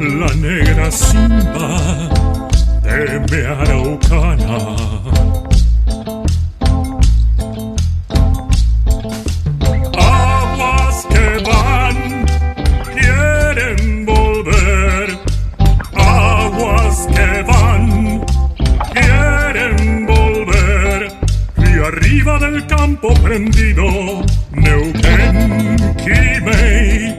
La negra simba de mi. Aguas que van, quieren volver. Aguas que van, quieren volver. Y arriba del campo prendido, Neuquén, Quimei,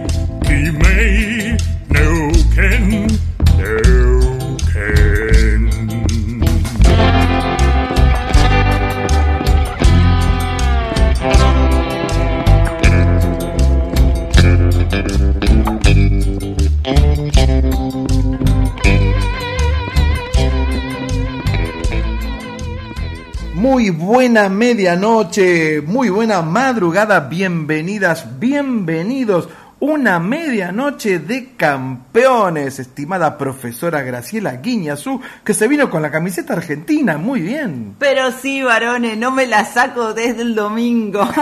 buena medianoche, muy buena madrugada, bienvenidas, bienvenidos. Una medianoche de campeones, estimada profesora Graciela Guiñazú, que se vino con la camiseta argentina, muy bien. Pero sí, varones, no me la saco desde el domingo.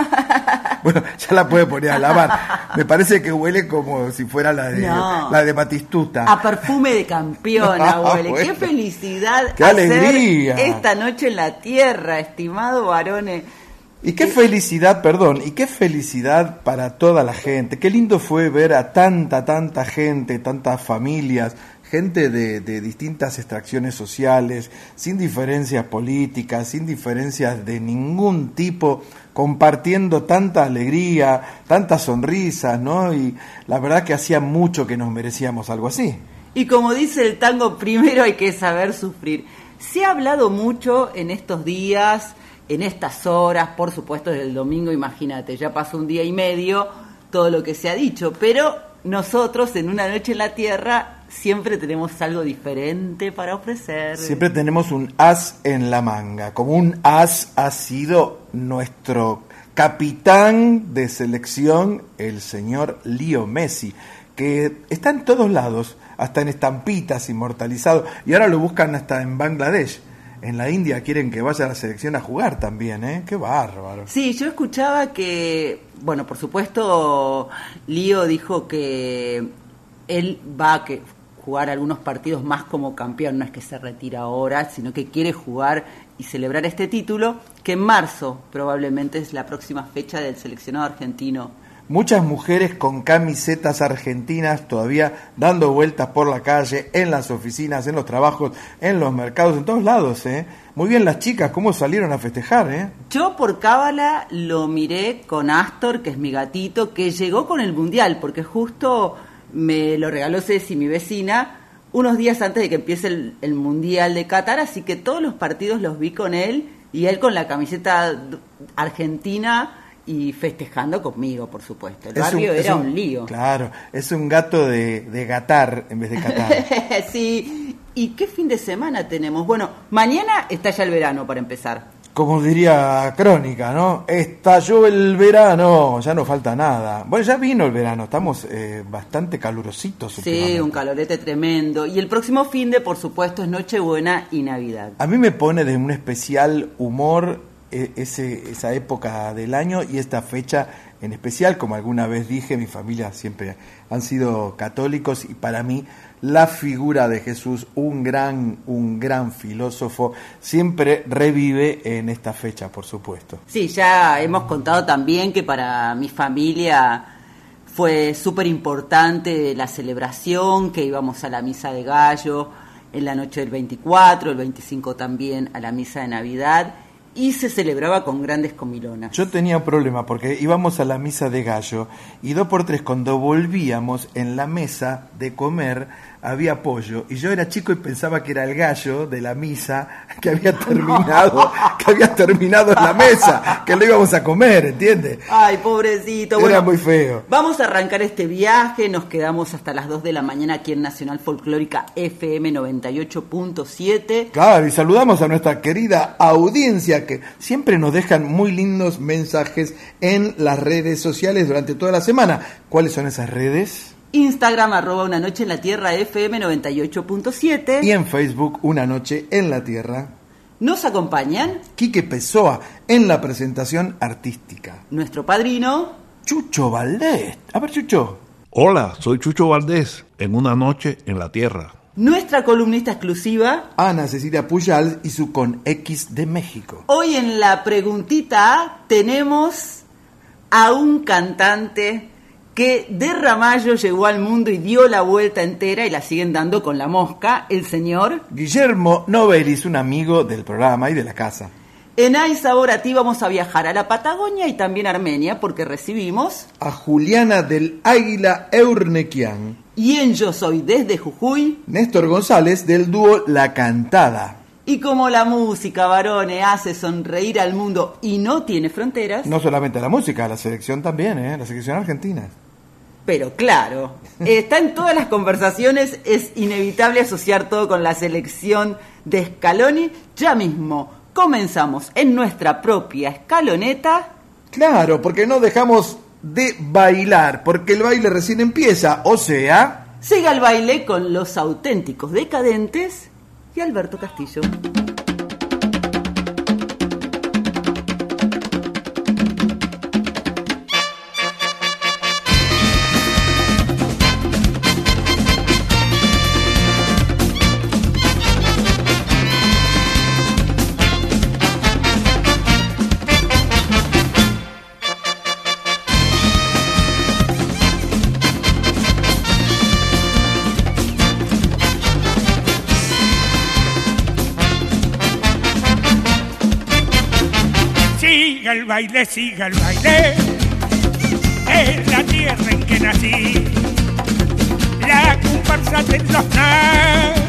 Bueno, ya la puede poner a lavar. Me parece que huele como si fuera la de, No. la de Batistuta. A perfume de campeona, huele. Qué bueno. felicidad Qué hacer alegría. esta noche en la tierra, estimado varones. Y qué felicidad, perdón, y qué felicidad para toda la gente. Qué lindo fue ver a tanta, tanta gente, tantas familias, gente de, de distintas extracciones sociales, sin diferencias políticas, sin diferencias de ningún tipo, compartiendo tanta alegría, tantas sonrisas, ¿no? Y la verdad que hacía mucho que nos merecíamos algo así. Y como dice el tango, primero hay que saber sufrir. Se ha hablado mucho en estos días, en estas horas, por supuesto desde el domingo, imagínate, ya pasó un día y medio todo lo que se ha dicho, pero nosotros en una noche en la tierra siempre tenemos algo diferente para ofrecer. Siempre tenemos un as en la manga, como un as ha sido nuestro capitán de selección, el señor Leo Messi, que está en todos lados, hasta en estampitas, inmortalizado, y ahora lo buscan hasta en Bangladesh. En la India quieren que vaya a la selección a jugar también, ¿eh? Qué bárbaro. Sí, yo escuchaba que, bueno, por supuesto, Lío dijo que él va a que jugar algunos partidos más como campeón, no es que se retira ahora, sino que quiere jugar y celebrar este título, que en marzo probablemente es la próxima fecha del seleccionado argentino. Muchas mujeres con camisetas argentinas todavía dando vueltas por la calle, en las oficinas, en los trabajos, en los mercados, en todos lados, ¿eh? Muy bien las chicas, cómo salieron a festejar, ¿eh? Yo por cábala lo miré con Astor, que es mi gatito, que llegó con el Mundial, porque justo me lo regaló Ceci, mi vecina, unos días antes de que empiece el, Mundial de Qatar, así que todos los partidos los vi con él y él con la camiseta argentina y festejando conmigo, por supuesto. El Es barrio era un, lío. Claro, es un gato de, de gatar en vez de catar. sí. ¿Y qué fin de semana tenemos? Bueno, mañana está ya el verano para empezar. como diría Crónica, ¿no? Estalló el verano, ya no falta nada. Bueno, ya vino el verano, estamos eh, bastante calurositos. Sí, un calorete tremendo. Y el próximo fin de, por supuesto, es Nochebuena y Navidad. A mí me pone de un especial humor ese, esa época del año y esta fecha en especial, como alguna vez dije, mi familia siempre han sido católicos y para mí la figura de Jesús, un gran, un gran filósofo, siempre revive en esta fecha, por supuesto. Sí, ya hemos contado también que para mi familia fue súper importante la celebración, que íbamos a la misa de gallo en la noche del 24, el 25 también a la misa de Navidad y se celebraba con grandes comilonas. Yo tenía problema porque íbamos a la misa de gallo y dos por tres cuando volvíamos en la mesa de comer había pollo y yo era chico y pensaba que era el gallo de la misa que había terminado, que había terminado en la mesa, que lo íbamos a comer, ¿entiendes? Ay, pobrecito. Era muy feo. Vamos a arrancar este viaje, nos quedamos hasta las 2 de la mañana aquí en Nacional Folclórica FM 98.7. Claro, y saludamos a nuestra querida audiencia que siempre nos dejan muy lindos mensajes en las redes sociales durante toda la semana. ¿Cuáles son esas redes? Instagram arroba una noche en la tierra FM 98.7. Y en Facebook Una Noche en la Tierra. Nos acompañan Quique Pessoa en la presentación artística. nuestro padrino, Chucho Valdés. A ver, Chucho. Hola, soy Chucho Valdés, en una noche en la Tierra. nuestra columnista exclusiva. Ana Cecilia Puyal y su Con X de México. Hoy en la preguntita A tenemos a un cantante que de Ramallo llegó al mundo y dio la vuelta entera y la siguen dando con la mosca, el señor. Guillermo Novelis, un amigo del programa y de la casa. En Ay Sabor a Ti vamos a viajar a la Patagonia y también a Armenia porque recibimos. A Juliana del Águila Eurnequian. Y en Yo Soy desde Jujuy. Néstor González del dúo La Cantada. Y como la música, varones, hace sonreír al mundo y no tiene fronteras, No solamente la música, la selección también, ¿eh? la selección argentina. Pero claro, está en todas las conversaciones, es inevitable asociar todo con la selección de Scaloni. Ya mismo comenzamos en nuestra propia escaloneta. Claro, porque no dejamos de bailar, porque el baile recién empieza, o sea... Siga el baile con los auténticos decadentes y Alberto Castillo. Siga el baile, siga el baile, es la tierra en que nací, la comparsa de los nas,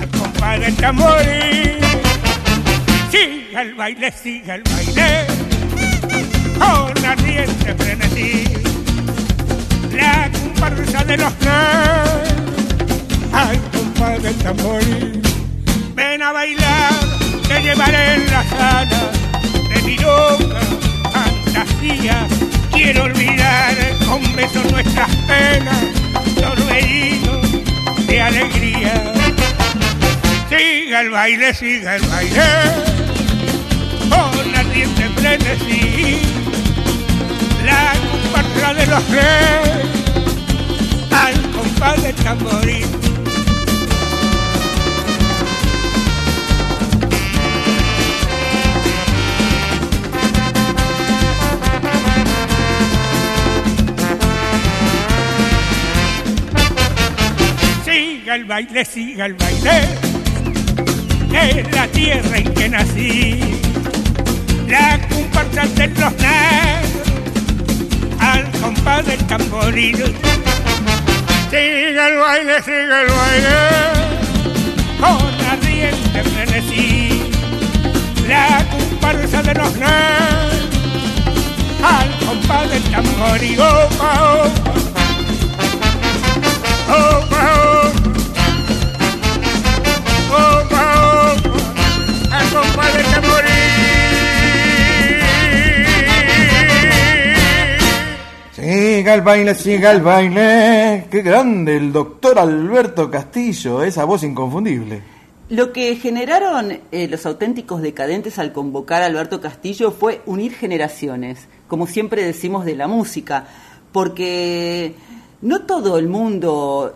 al compás del tambor. Siga el baile, siga el baile, con ardiente frenesí, la comparsa de los nas, al compás del tambor. Ven a bailar, te llevaré en la sala de mi fantasía. Quiero olvidar con besos nuestras penas, torbellinos de alegría. Siga el baile, siga el baile, con ardiente frenesí. La comparsa de los tres, al compás del tamborín. Siga el baile, siga el baile, es la tierra en que nací. La comparsa de los negros, al compás del tamboril. Siga el baile, siga el baile, con ardiente frenesí. La comparsa de los negros, al compás del tamboril. Opa, opa. Opa, opa. Opa, siga el baile, siga el baile. Qué grande el doctor Alberto Castillo, esa voz inconfundible. Lo que generaron eh, los auténticos decadentes al convocar a Alberto Castillo fue unir generaciones, como siempre decimos de la música, porque no todo el mundo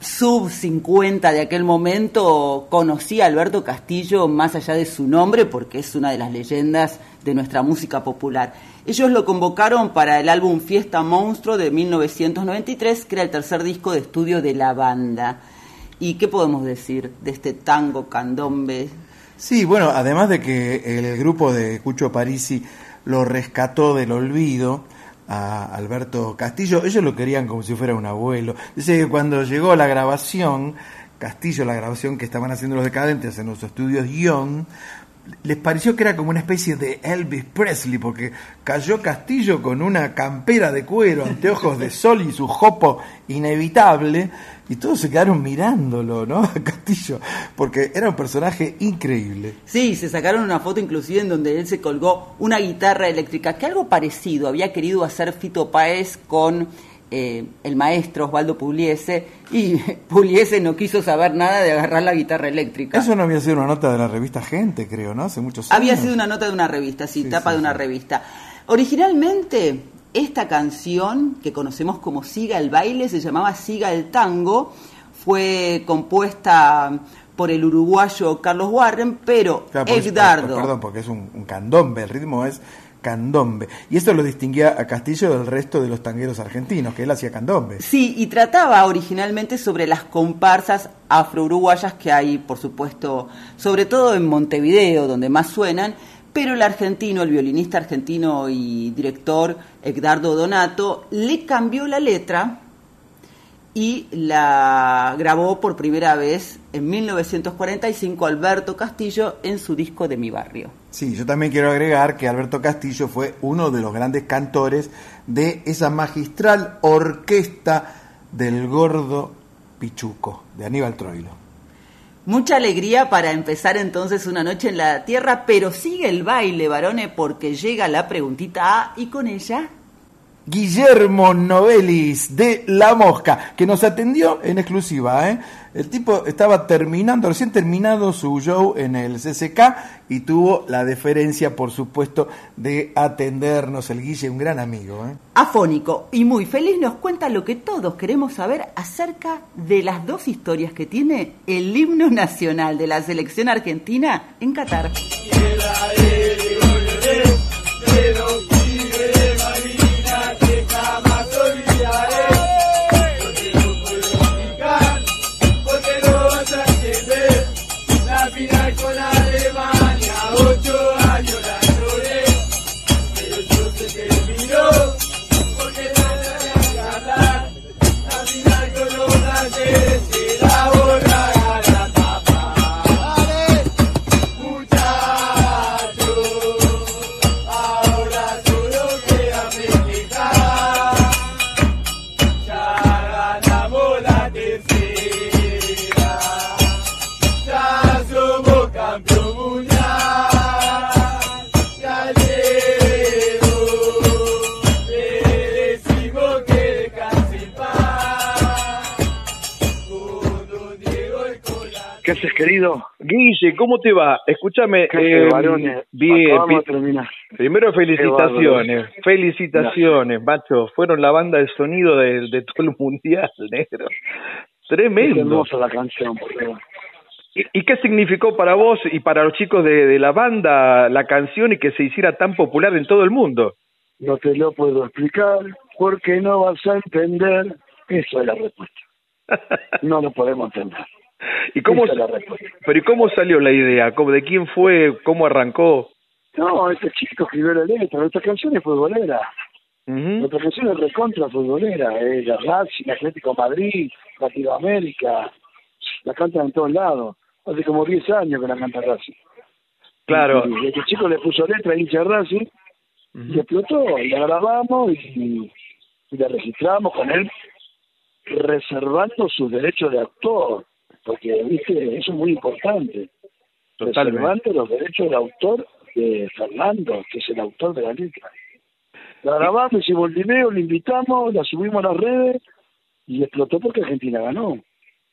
sub 50 de aquel momento conocía a Alberto Castillo más allá de su nombre, porque es una de las leyendas de nuestra música popular. Ellos lo convocaron para el álbum Fiesta Monstruo de 1993, que era el tercer disco de estudio de la banda. ¿Y qué podemos decir de este tango candombe? Sí, bueno, además de que el grupo de Cucho Parisi lo rescató del olvido, a Alberto Castillo, ellos lo querían como si fuera un abuelo. Dice que cuando llegó la grabación, Castillo, la grabación que estaban haciendo los decadentes en los estudios Young, les pareció que era como una especie de Elvis Presley, porque cayó Castillo con una campera de cuero, anteojos de sol y su jopo inevitable, y todos se quedaron mirándolo, ¿no? Castillo, porque era un personaje increíble. Sí, se sacaron una foto inclusive en donde él se colgó una guitarra eléctrica, que algo parecido había querido hacer Fito Páez con eh, el maestro Osvaldo Pugliese y Pugliese no quiso saber nada de agarrar la guitarra eléctrica. Eso no había sido una nota de la revista Gente, creo, ¿no? Hace muchos años. Había sido una nota de una revista, sí, tapa de una revista. Originalmente, esta canción, que conocemos como Siga el baile, se llamaba Siga el tango, fue compuesta por el uruguayo Carlos Warren, pero Edgardo... perdón, porque es un, un candombe, el ritmo es candombe. Y esto lo distinguía a Castillo del resto de los tangueros argentinos, que él hacía candombe. Sí, y trataba originalmente sobre las comparsas afro-uruguayas que hay, por supuesto, sobre todo en Montevideo, donde más suenan, pero el argentino, el violinista argentino y director Edgardo Donato, le cambió la letra y la grabó por primera vez en 1945 Alberto Castillo en su disco de Mi Barrio. Sí, yo también quiero agregar que Alberto Castillo fue uno de los grandes cantores de esa magistral orquesta del gordo Pichuco, de Aníbal Troilo. Mucha alegría para empezar entonces una noche en la tierra, pero sigue el baile, varones, porque llega la preguntita A y con ella Guillermo Novelis de La Mosca, que nos atendió en exclusiva. ¿eh? El tipo estaba terminando, recién terminado su show en el CCK y tuvo la deferencia, por supuesto, de atendernos. El Guille, un gran amigo. ¿eh? Afónico y muy feliz, nos cuenta lo que todos queremos saber acerca de las dos historias que tiene el himno nacional de la selección argentina en Qatar. Querido? Guille, ¿cómo te va? Escúchame, eh, bien, primero felicitaciones, felicitaciones, macho, fueron la banda de sonido de, de todo el mundial, negro. Tremendo. Es hermosa la canción, por ¿Y, ¿Y qué significó para vos y para los chicos de, de la banda la canción y que se hiciera tan popular en todo el mundo? No te lo puedo explicar porque no vas a entender. Eso es la respuesta. No lo podemos entender. ¿Y cómo, pero ¿y cómo salió la idea? ¿Cómo, ¿De quién fue? ¿Cómo arrancó? No, este chico escribió la letra. Nuestra canción es futbolera. Nuestra canción es recontra futbolera. Es la Racing, Atlético Madrid, Latinoamérica. La cantan en todos lados. Hace como 10 años que la canta Racing. Claro. Y, este chico le puso letra a hincha Racing y explotó. Y la grabamos y, y la registramos con él reservando sus derechos de actor porque viste eso es muy importante Totalmente. los derechos de autor de Fernando que es el autor de la letra La grabamos, hicimos el video, la invitamos, la subimos a las redes y explotó porque Argentina ganó.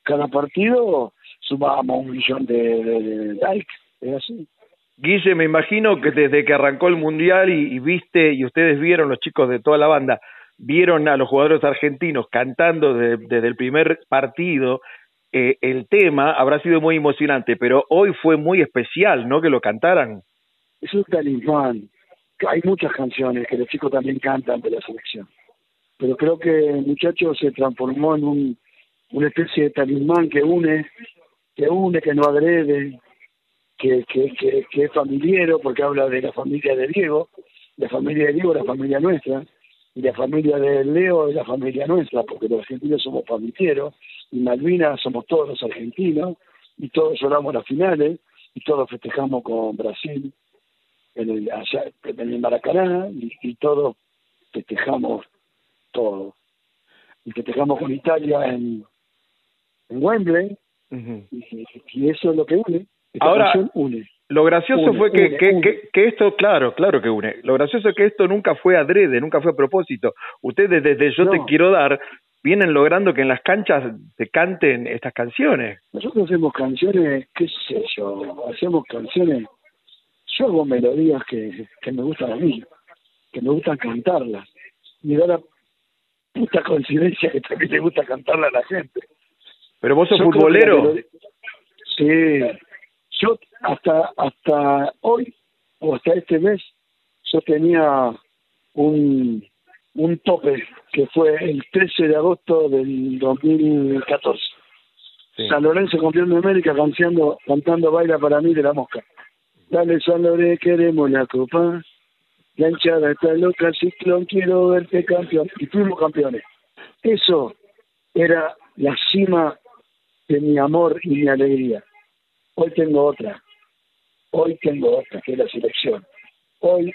Cada partido sumábamos un millón de, likes, es así. Guille, me imagino que desde que arrancó el Mundial y, viste, y ustedes vieron, los chicos de toda la banda, vieron a los jugadores argentinos cantando desde el primer partido, eh, el tema habrá sido muy emocionante, pero hoy fue muy especial, ¿no? Que lo cantaran. Es un talismán. Hay muchas canciones que los chicos también cantan de la selección, pero creo que el muchacho se transformó en un, una especie de talismán que une, que une, que no agrede, que, que, que, es familiero, porque habla de la familia de Diego, la familia de Diego, la familia nuestra, y la familia de Leo es la familia nuestra, porque los argentinos somos familiares, y Malvinas somos todos los argentinos, y todos lloramos las finales, y todos festejamos con Brasil en el, allá, en el Maracaná, y, todos festejamos todo. Y festejamos con Italia en, en Wembley, y, eso es lo que une. Ahora, une. Lo gracioso fue que, que, que, esto, claro, claro que une. Lo gracioso es que esto nunca fue adrede, nunca fue a propósito. Ustedes desde Yo Te Quiero Dar vienen logrando que en las canchas se canten estas canciones. Nosotros hacemos canciones, qué sé yo, hacemos canciones, yo hago melodías que, que me gustan a mí, que me gustan cantarlas. Y da la puta coincidencia que también le gusta cantarla a la gente. Pero vos sos futbolero. Sí, yo hasta hasta hoy o hasta este mes yo tenía un un tope que fue el 13 de agosto del 2014. San Lorenzo campeón de América cantando, cantando Baila para mí de la mosca. Dale San Lorenzo, queremos la copa. La hinchada está loca, ciclón, quiero verte campeón. Y fuimos campeones. Eso era la cima de mi amor y mi alegría. Hoy tengo otra. Hoy tengo otra, que es la selección. Hoy,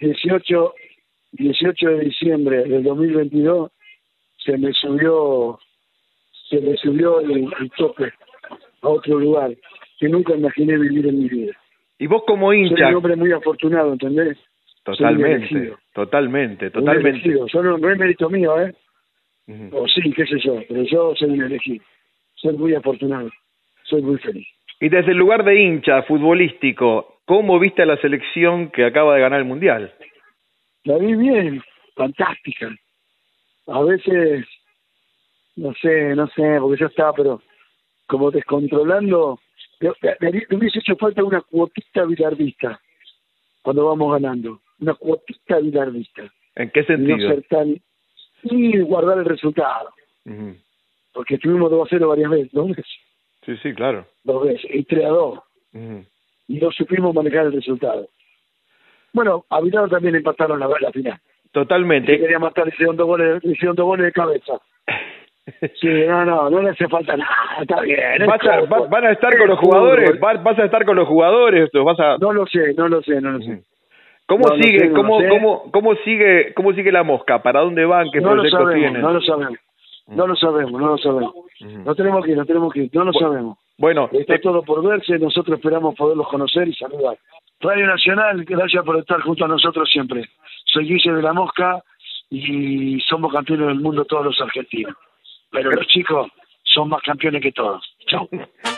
18, 18 de diciembre del 2022, se me subió, se me subió el, tope a otro lugar que nunca imaginé vivir en mi vida. Y vos como hincha. Soy un hombre muy afortunado, ¿entendés? Totalmente, totalmente, totalmente. Yo no, no, es mérito mío, ¿eh? O sí, qué sé yo, pero yo soy un elegido. Soy muy afortunado, soy muy feliz. Y desde el lugar de hincha futbolístico, ¿cómo viste a la selección que acaba de ganar el Mundial? La vi bien, fantástica. A veces, no sé, no sé, porque yo estaba, pero como descontrolando, me, hubiese hecho falta una cuotita bilardista cuando vamos ganando, una cuotita bilardista. ¿En qué sentido? Y no ser tan, y guardar el resultado. Porque estuvimos 2 a 0 varias veces, ¿no? Sí, sí, claro. Dos veces, y 3 a 2. Y no supimos manejar el resultado. Bueno, a también empataron la, la final. Totalmente. quería matar, hicieron dos goles, hicieron dos goles de cabeza. Sí, no, no, no le hace falta nada, está bien. ¿Van a estar con los jugadores? ¿Vas a estar con los jugadores? ¿Vas a... No lo sé, no lo sé, no lo sé. ¿Cómo sigue, cómo, cómo, cómo sigue, cómo sigue la mosca? ¿Para dónde van? ¿Qué no proyectos tienen? No lo sabemos. No lo sabemos, no lo sabemos. No tenemos que ir, no tenemos que ir, no lo sabemos. Bueno, está todo por verse, nosotros esperamos poderlos conocer y saludar. Radio Nacional, gracias por estar junto a nosotros siempre. Soy Guille de la Mosca y somos campeones del mundo todos los argentinos. Pero los chicos son más campeones que todos. Chao.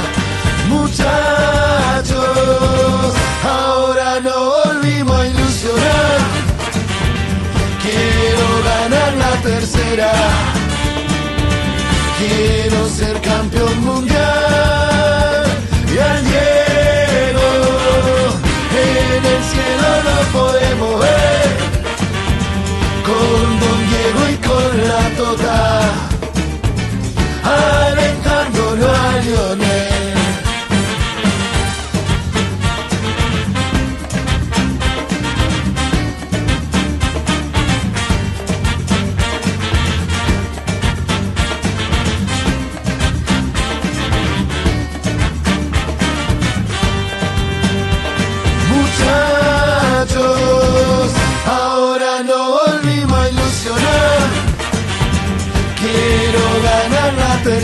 muchachos, ahora no volvimos a ilusionar. Quiero ganar la tercera, quiero ser campeón mundial. Y al Diego en el cielo lo podemos ver con Don Diego y con la Tota,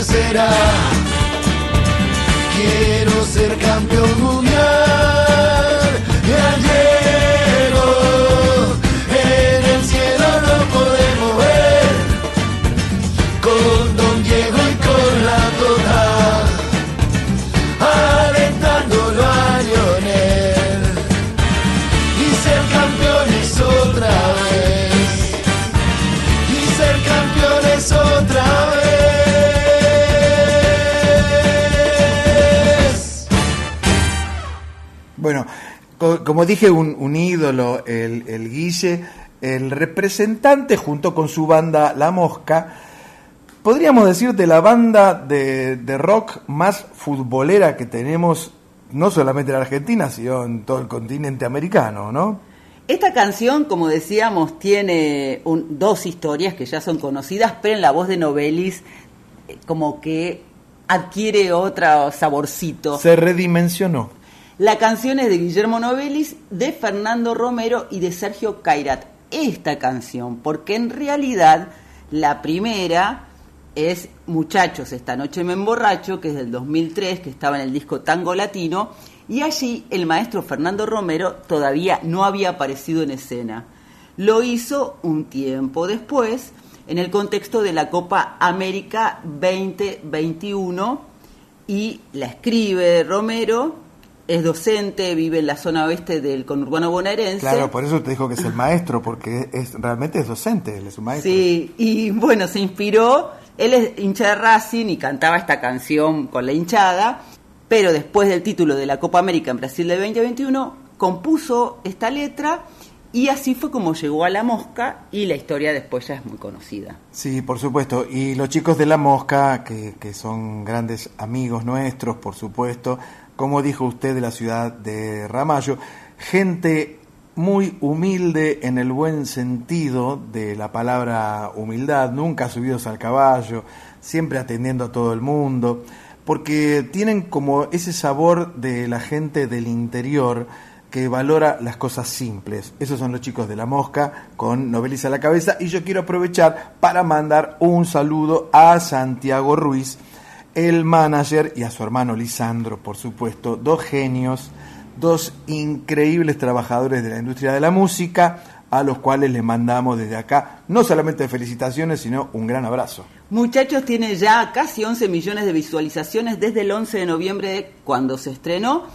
tercera. Quiero ser campeón mundial. Como dije, un, un ídolo, el, el Guille, el representante junto con su banda La Mosca, podríamos decir de la banda de, de rock más futbolera que tenemos, no solamente en Argentina, sino en todo el continente americano, ¿no? Esta canción, como decíamos, tiene un- dos historias que ya son conocidas, pero en la voz de Novelis eh, como que adquiere otro saborcito. Se redimensionó. La canción es de Guillermo Novelis, de Fernando Romero y de Sergio Cairat. Esta canción, porque en realidad la primera es Muchachos, esta noche me emborracho, que es del 2003, que estaba en el disco Tango Latino, y allí el maestro Fernando Romero todavía no había aparecido en escena. Lo hizo un tiempo después, en el contexto de la Copa América 2021, y la escribe Romero, es docente, vive en la zona oeste del conurbano bonaerense. Claro, por eso te dijo que es el maestro, porque es realmente es docente, él es un maestro. Sí, y bueno, se inspiró, él es hincha de Racing y cantaba esta canción con la hinchada, pero después del título de la Copa América en Brasil de 2021, compuso esta letra y así fue como llegó a La Mosca y la historia después ya es muy conocida. Sí, por supuesto. Y los chicos de La Mosca, que, que son grandes amigos nuestros, por supuesto, como dijo usted de la ciudad de Ramallo, gente muy humilde en el buen sentido de la palabra humildad, nunca subidos al caballo, siempre atendiendo a todo el mundo, porque tienen como ese sabor de la gente del interior que valora las cosas simples. Esos son los chicos de La Mosca con Novelis a la cabeza. Y yo quiero aprovechar para mandar un saludo a Santiago Ruiz, el manager, y a su hermano Lisandro, por supuesto, dos genios, dos increíbles trabajadores de la industria de la música, a los cuales les mandamos desde acá no solamente felicitaciones, sino un gran abrazo. Muchachos tiene ya casi 11 millones de visualizaciones desde el 11 de noviembre cuando se estrenó.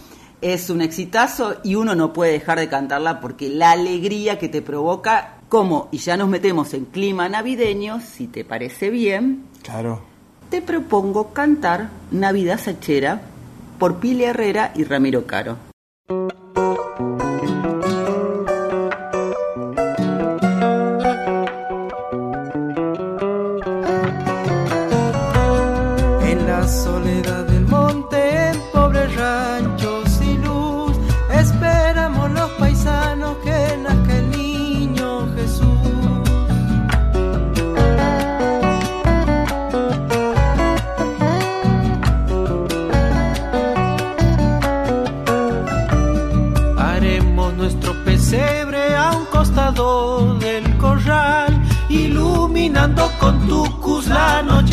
Es un exitazo y uno no puede dejar de cantarla porque la alegría que te provoca, como, y ya nos metemos en clima navideño, si te parece bien, Claro. Te propongo cantar Navidad Sachera por Pili Herrera y Ramiro Caro.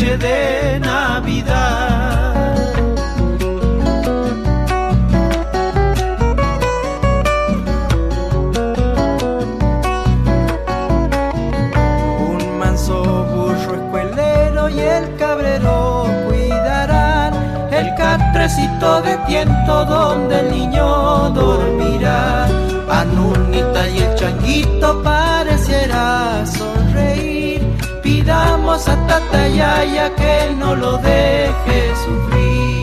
De Navidad. Un manso burro escuelero y el cabrero cuidarán el catrecito de tiento donde el niño dormirá. Anunita y el changuito Pidamos a Tata Yaya que no lo deje sufrir.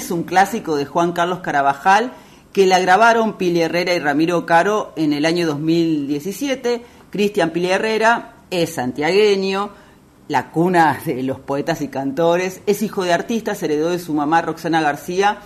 Es un clásico de Juan Carlos Carabajal que la grabaron Pili Herrera y Ramiro Caro en el año 2017. Cristian Pili Herrera es santiagueño, la cuna de los poetas y cantores, es hijo de artistas, heredó de su mamá Roxana García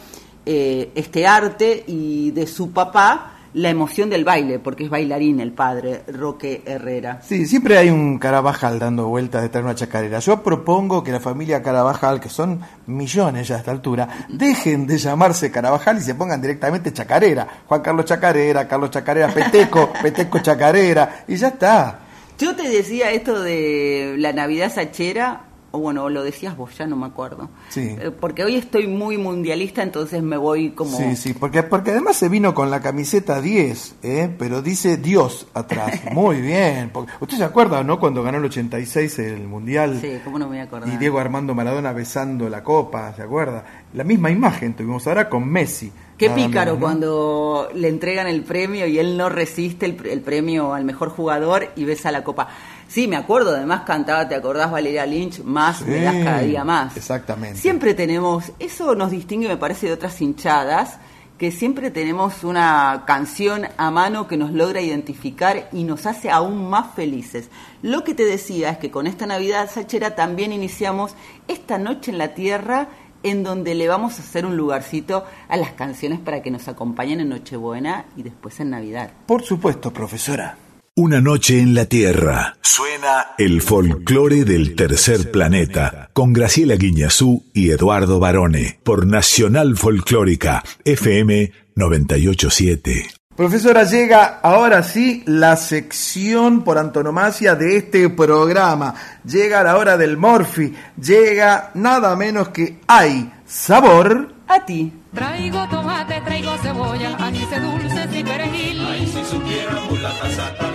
eh, este arte y de su papá la emoción del baile, porque es bailarín el padre, Roque Herrera. Sí, siempre hay un Carabajal dando vueltas de traer una chacarera. Yo propongo que la familia Carabajal, que son millones ya a esta altura, dejen de llamarse Carabajal y se pongan directamente Chacarera. Juan Carlos Chacarera, Carlos Chacarera, Peteco, Peteco Chacarera, y ya está. Yo te decía esto de la Navidad Sachera, o bueno, lo decías vos, ya no me acuerdo. Sí. Eh, Porque hoy estoy muy mundialista, entonces me voy como... Sí, sí, porque, porque además se vino con la camiseta 10, ¿eh? pero dice Dios atrás. Muy bien. Porque, ¿Usted se acuerda, no? Cuando ganó el 86 el Mundial Sí, ¿cómo no me voy a acordar? y Diego Armando Maradona besando la copa, ¿se acuerda? La misma imagen tuvimos ahora con Messi. Qué Nada pícaro menos, ¿no? cuando le entregan el premio y él no resiste el, el premio al mejor jugador y besa la copa. Sí, me acuerdo, además cantaba, ¿te acordás Valeria Lynch? Más, me das cada día más. Exactamente. Siempre tenemos, eso nos distingue, me parece, de otras hinchadas, que siempre tenemos una canción a mano que nos logra identificar y nos hace aún más felices. Lo que te decía es que con esta Navidad Sachera también iniciamos esta noche en la tierra en donde le vamos a hacer un lugarcito a las canciones para que nos acompañen en Nochebuena y después en Navidad. Por supuesto, profesora. Una noche en la Tierra. Suena el folclore del tercer planeta con Graciela Guiñazú y Eduardo Barone por Nacional Folclórica FM 987. Profesora, llega ahora sí la sección por antonomasia de este programa. Llega la hora del Morphy. Llega nada menos que hay sabor. A ti. Traigo tomate, traigo cebolla, anís dulces y perejil. Ay, si supiera mulata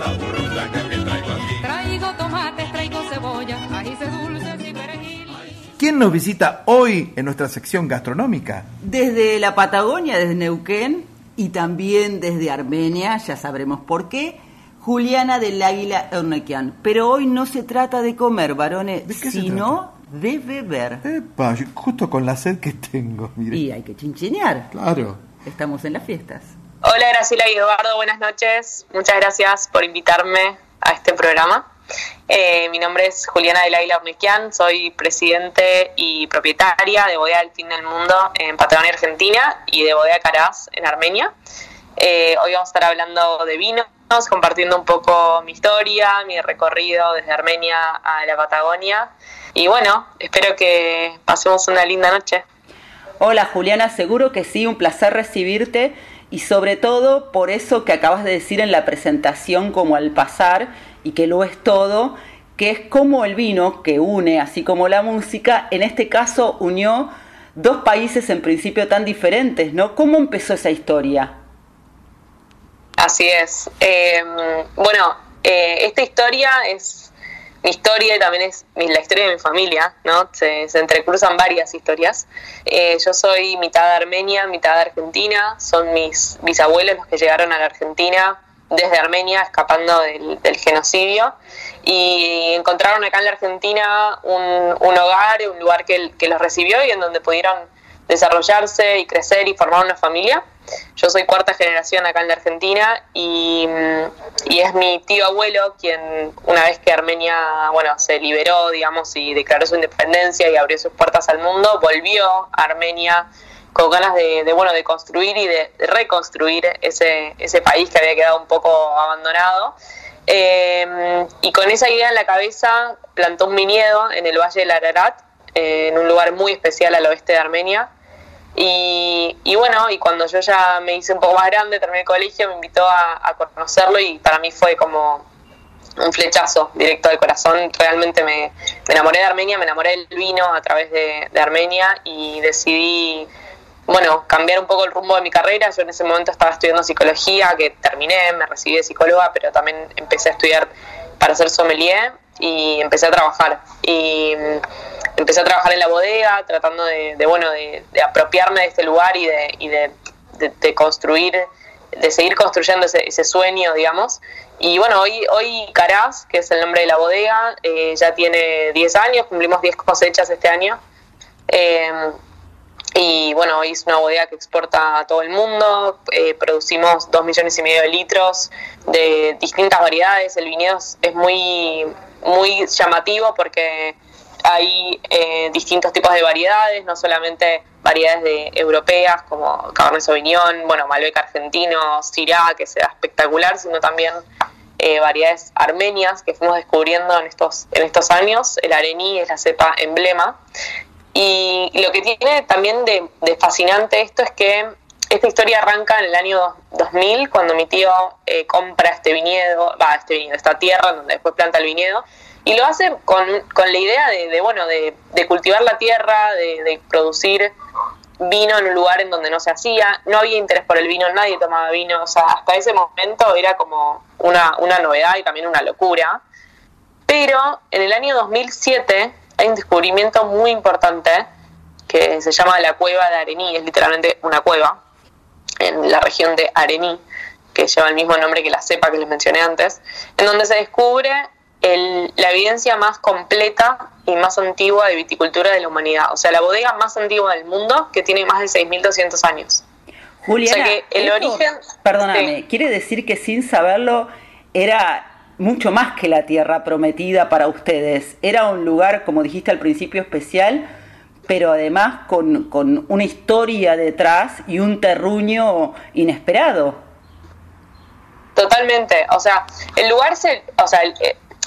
¿Quién nos visita hoy en nuestra sección gastronómica? Desde la Patagonia, desde Neuquén y también desde Armenia, ya sabremos por qué, Juliana del Águila Ernequian. Pero hoy no se trata de comer, varones, sino de beber. Epa, justo con la sed que tengo, mire. Y hay que chinchinear. Claro. Estamos en las fiestas. Hola Graciela y Eduardo, buenas noches. Muchas gracias por invitarme a este programa. Eh, mi nombre es Juliana del Águila soy presidente y propietaria de Bodega del Fin del Mundo en Patagonia, Argentina y de Bodega Caraz en Armenia. Eh, hoy vamos a estar hablando de vinos, compartiendo un poco mi historia, mi recorrido desde Armenia a la Patagonia. Y bueno, espero que pasemos una linda noche. Hola Juliana, seguro que sí, un placer recibirte y sobre todo por eso que acabas de decir en la presentación como al pasar y que lo es todo, que es como el vino que une, así como la música, en este caso unió dos países en principio tan diferentes, ¿no? ¿Cómo empezó esa historia? Así es. Eh, bueno, eh, esta historia es mi historia y también es la historia de mi familia, ¿no? Se, se entrecruzan varias historias. Eh, yo soy mitad armenia, mitad argentina. Son mis bisabuelos los que llegaron a la Argentina desde Armenia escapando del, genocidio y encontraron acá en la Argentina un, un hogar, un lugar que, los recibió y en donde pudieron desarrollarse y crecer y formar una familia. Yo soy cuarta generación acá en la Argentina y y es mi tío abuelo quien una vez que Armenia bueno se liberó digamos y declaró su independencia y abrió sus puertas al mundo volvió a Armenia con ganas de, bueno de construir y de reconstruir ese, ese país que había quedado un poco abandonado eh, y con esa idea en la cabeza plantó un viñedo en el Valle del Ararat en un lugar muy especial al oeste de Armenia y, bueno, y cuando yo ya me hice un poco más grande, terminé el colegio, me invitó a, conocerlo y para mí fue como un flechazo directo al corazón. Realmente me, enamoré de Armenia, me enamoré del vino a través de, Armenia y decidí, bueno, cambiar un poco el rumbo de mi carrera. Yo en ese momento estaba estudiando psicología, que terminé, me recibí de psicóloga, pero también empecé a estudiar para ser sommelier y empecé a trabajar. Y empecé a trabajar en la bodega, tratando de, bueno, de, apropiarme de este lugar y de, y de, construir, de seguir construyendo ese, sueño, digamos. Y bueno, hoy, hoy Caraz, que es el nombre de la bodega, eh, ya tiene 10 años, cumplimos 10 cosechas este año. Eh, y bueno, hoy es una bodega que exporta a todo el mundo, eh, producimos 2 millones y medio de litros de distintas variedades, el viñedo es muy, muy llamativo porque hay eh, distintos tipos de variedades, no solamente variedades de europeas como Cabernet Sauvignon, bueno, Malbec argentino, Syrah, que sea espectacular, sino también eh, variedades armenias que fuimos descubriendo en estos, en estos años. El arení es la cepa emblema. Y, lo que tiene también de, fascinante esto es que esta historia arranca en el año 2000, cuando mi tío eh, compra este viñedo, va, este viñedo, esta tierra donde después planta el viñedo, y lo hace con, con la idea de, bueno, de, cultivar la tierra, de, producir vino en un lugar en donde no se hacía, no había interés por el vino, nadie tomaba vino, o sea, hasta ese momento era como una, una novedad y también una locura. Pero en el año 2007 hay un descubrimiento muy importante que se llama la cueva de Arení, es literalmente una cueva en la región de Arení, que lleva el mismo nombre que la cepa que les mencioné antes, en donde se descubre la evidencia más completa y más antigua de viticultura de la humanidad. O sea, la bodega más antigua del mundo que tiene más de 6.200 años. Juliana, el origen... Perdóname, quiere decir que sin saberlo era mucho más que la tierra prometida para ustedes. Era un lugar, como dijiste al principio, especial, pero además con, con una historia detrás y un terruño inesperado. Totalmente, o sea, el lugar se, o sea, el,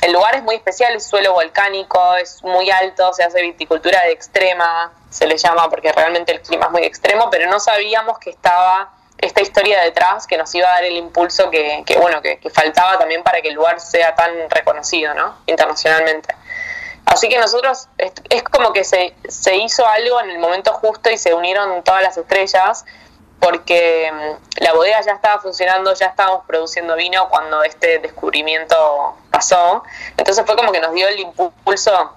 el lugar es muy especial, es suelo volcánico, es muy alto, se hace viticultura de extrema, se le llama porque realmente el clima es muy extremo, pero no sabíamos que estaba esta historia detrás que nos iba a dar el impulso que, bueno, que, faltaba también para que el lugar sea tan reconocido, ¿no? Internacionalmente. Así que nosotros, es, como que se, se hizo algo en el momento justo y se unieron todas las estrellas porque mm, la bodega ya estaba funcionando, ya estábamos produciendo vino cuando este descubrimiento pasó. Entonces fue como que nos dio el impulso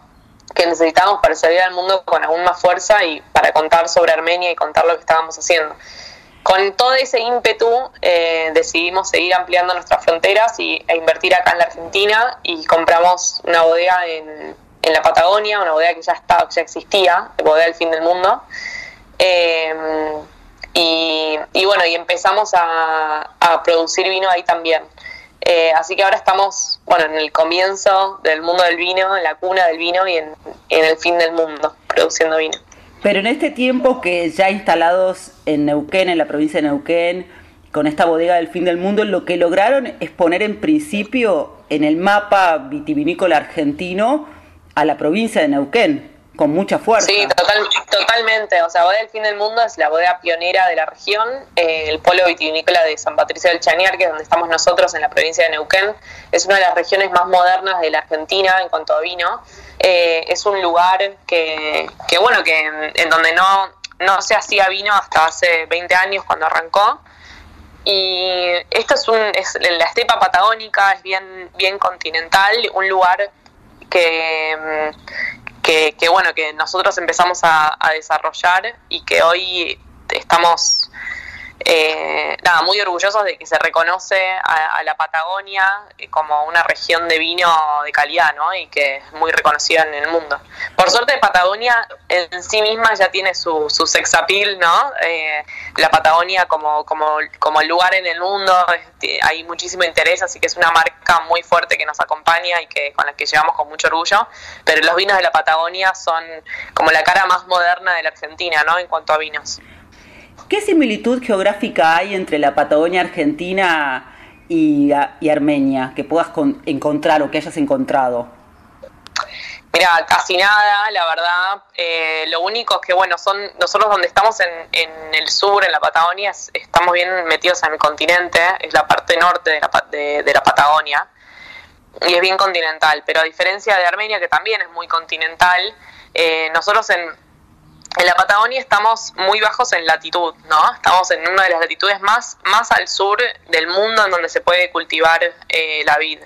que necesitábamos para salir al mundo con aún más fuerza y para contar sobre Armenia y contar lo que estábamos haciendo. Con todo ese ímpetu eh, decidimos seguir ampliando nuestras fronteras y, e invertir acá en la Argentina y compramos una bodega en, en la Patagonia, una bodega que ya, estaba, ya existía, la bodega del fin del mundo. Eh, y, bueno, y empezamos a, producir vino ahí también. Eh, así que ahora estamos, bueno, en el comienzo del mundo del vino, en la cuna del vino y en, el fin del mundo, produciendo vino. Pero en este tiempo que ya instalados en Neuquén, en la provincia de Neuquén, con esta bodega del fin del mundo, lo que lograron es poner en principio en el mapa vitivinícola argentino a la provincia de Neuquén con mucha fuerza. Sí, totalmente. O sea, Bodega del Fin del Mundo es la bodega pionera de la región, eh, el polo vitivinícola de San Patricio del Chañar, que es donde estamos nosotros en la provincia de Neuquén. Es una de las regiones más modernas de la Argentina en cuanto a vino. Eh, es un lugar que, que bueno, que en, donde no, no se hacía vino hasta hace 20 años cuando arrancó. Y esto es, un, es la estepa patagónica, es bien, bien continental, un lugar que, que, bueno, que nosotros empezamos a, desarrollar y que hoy estamos eh, nada, muy orgullosos de que se reconoce a, la Patagonia eh, como una región de vino de calidad, ¿no? Y que es muy reconocida en el mundo. Por suerte, Patagonia en sí misma ya tiene su, su sex appeal, ¿no? Eh, la Patagonia como, como, como lugar en el mundo, hay muchísimo interés, así que es una marca muy fuerte que nos acompaña y que con la que llevamos con mucho orgullo. Pero los vinos de la Patagonia son como la cara más moderna de la Argentina, ¿no? En cuanto a vinos. ¿Qué similitud geográfica hay entre la Patagonia Argentina y, Armenia que puedas encontrar o que hayas encontrado? Mira, casi nada, la verdad. Eh, lo único es que, bueno, son nosotros donde estamos en, el sur, en la Patagonia, estamos bien metidos en el continente, es la parte norte de la, Patagonia y es bien continental. Pero a diferencia de Armenia, que también es muy continental, eh, nosotros en, en la Patagonia estamos muy bajos en latitud, ¿no? Estamos en una de las latitudes más, más al sur del mundo en donde se puede cultivar eh, la vid.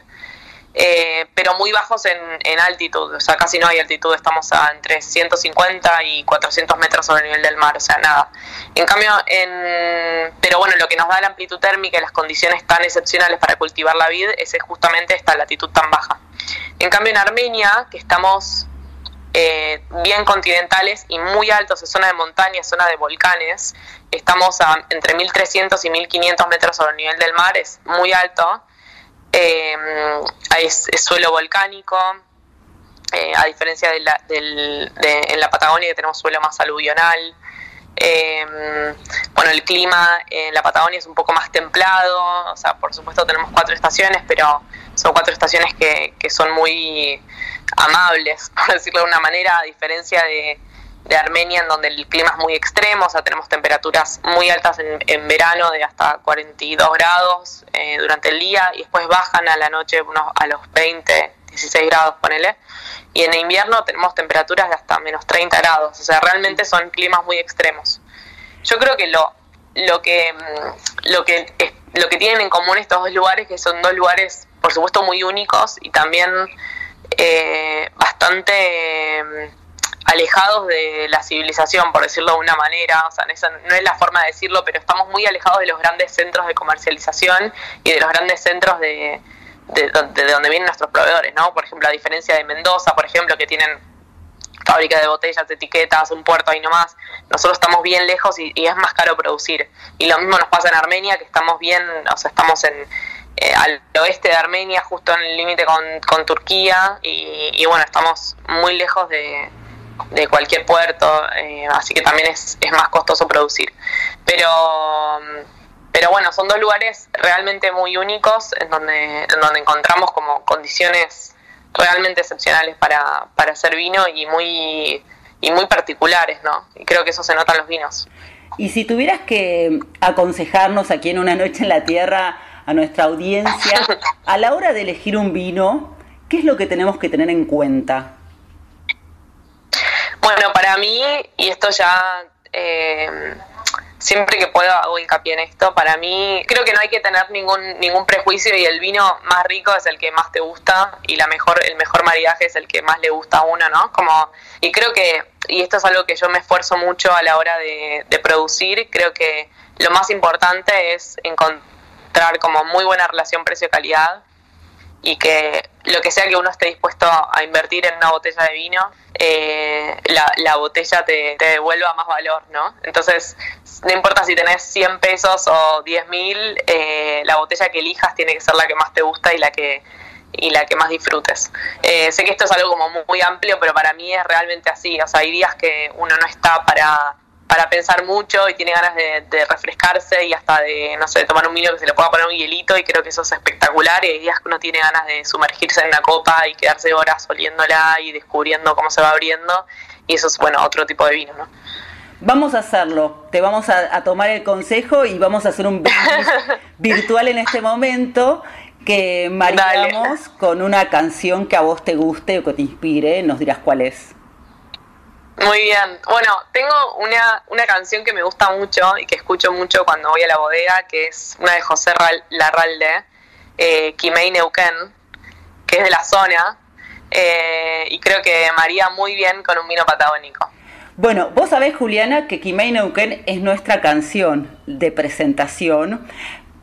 Eh, pero muy bajos en, en, altitud, o sea, casi no hay altitud, estamos a entre 150 y 400 metros sobre el nivel del mar, o sea, nada. En cambio, en, pero bueno, lo que nos da la amplitud térmica y las condiciones tan excepcionales para cultivar la vid es justamente esta latitud tan baja. En cambio, en Armenia, que estamos eh, bien continentales y muy altos, en zona de montaña, zona de volcanes. Estamos a entre 1300 y 1500 metros sobre el nivel del mar, es muy alto. Eh, es, suelo volcánico, eh, a diferencia de, la, del, de, en la Patagonia que tenemos suelo más aluvional. Bueno, el clima en la Patagonia es un poco más templado, o sea, por supuesto tenemos cuatro estaciones, pero son cuatro estaciones que, que son muy amables, por decirlo de una manera, a diferencia de, Armenia, en donde el clima es muy extremo, o sea, tenemos temperaturas muy altas en, verano de hasta 42 grados eh, durante el día y después bajan a la noche unos, a los 20, 16 grados, ponele. Y en invierno tenemos temperaturas de hasta menos 30 grados, o sea, realmente son climas muy extremos. Yo creo que lo, lo que mm, lo que lo que tienen en común estos dos lugares que son dos lugares por supuesto muy únicos y también eh, bastante mm, alejados de la civilización, por decirlo de una manera, o sea, no es la forma de decirlo, pero estamos muy alejados de los grandes centros de comercialización y de los grandes centros de, de, donde vienen nuestros proveedores, ¿no? Por ejemplo, a diferencia de Mendoza, por ejemplo, que tienen fábrica de botellas, etiquetas, un puerto ahí nomás, nosotros estamos bien lejos y, y es más caro producir. Y lo mismo nos pasa en Armenia, que estamos bien, o sea, estamos en, eh, al oeste de Armenia, justo en el límite con, Turquía, y, bueno, estamos muy lejos de, cualquier puerto, eh, así que también es, es más costoso producir. Pero, pero bueno, son dos lugares realmente muy únicos en donde, en donde encontramos como condiciones realmente excepcionales para, para hacer vino y muy, y muy particulares, ¿no? Y creo que eso se nota en los vinos. Y si tuvieras que aconsejarnos aquí en una noche en la tierra, a nuestra audiencia, a la hora de elegir un vino, ¿qué es lo que tenemos que tener en cuenta? Bueno, para mí, y esto ya eh, siempre que puedo hago hincapié en esto, para mí creo que no hay que tener ningún ningún prejuicio y el vino más rico es el que más te gusta y la mejor el mejor maridaje es el que más le gusta a uno, ¿no? Como y creo que y esto es algo que yo me esfuerzo mucho a la hora de, de producir, creo que lo más importante es encontrar como muy buena relación precio-calidad y que lo que sea que uno esté dispuesto a invertir en una botella de vino, eh, la, botella te, devuelva más valor, ¿no? Entonces, no importa si tenés 100 pesos o 10 mil, eh, la botella que elijas tiene que ser la que más te gusta y la que y la que más disfrutes. Eh, sé que esto es algo como muy amplio, pero para mí es realmente así. O sea, hay días que uno no está para para pensar mucho y tiene ganas de, refrescarse y hasta de, no sé, tomar un vino que se le pueda poner un hielito y creo que eso es espectacular. Y hay días que uno tiene ganas de sumergirse en una copa y quedarse horas oliéndola y descubriendo cómo se va abriendo. Y eso es, bueno, otro tipo de vino, ¿no? Vamos a hacerlo, te vamos a, tomar el consejo y vamos a hacer un virtual en este momento que maridamos con una canción que a vos te guste o que te inspire, nos dirás cuál es. Muy bien. Bueno, tengo una, una canción que me gusta mucho y que escucho mucho cuando voy a la bodega, que es una de José Larralde, eh, Kimei Neuquén, que es de la zona, eh, y creo que maría muy bien con un vino patagónico. Bueno, vos sabés, Juliana, que Kimei Neuquén es nuestra canción de presentación,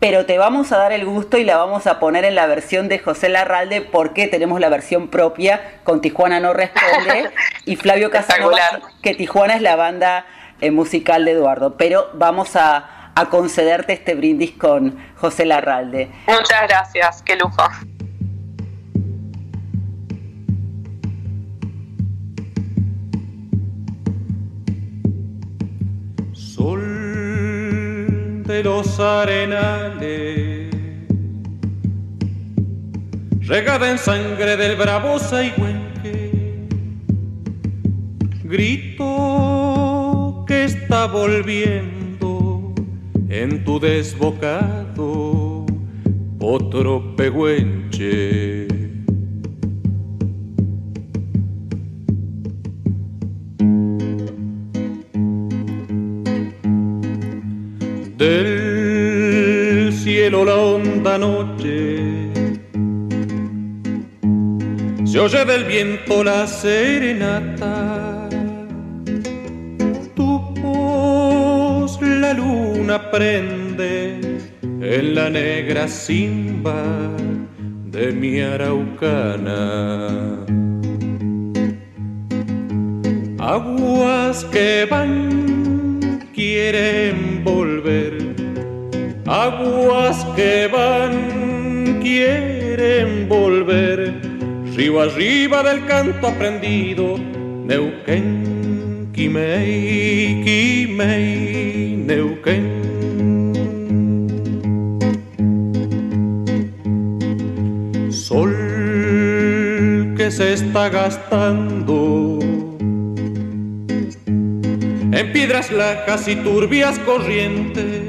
pero te vamos a dar el gusto y la vamos a poner en la versión de José Larralde porque tenemos la versión propia con Tijuana no responde y Flavio Casanova, que Tijuana es la banda eh, musical de Eduardo, pero vamos a, a concederte este brindis con José Larralde. Muchas gracias, qué lujo. De los arenales, regada en sangre del bravo Saigüenque, grito que está volviendo en tu desbocado otro pehuenche. Del cielo la honda noche se oye del viento la serenata. Tu voz la luna prende en la negra simba de mi araucana. Aguas que van quieren volver, aguas que van quieren volver, río arriba del canto aprendido, Neuquén, Quimei, Quimei, Neuquén. Sol que se está gastando en piedras lajas y turbias corrientes.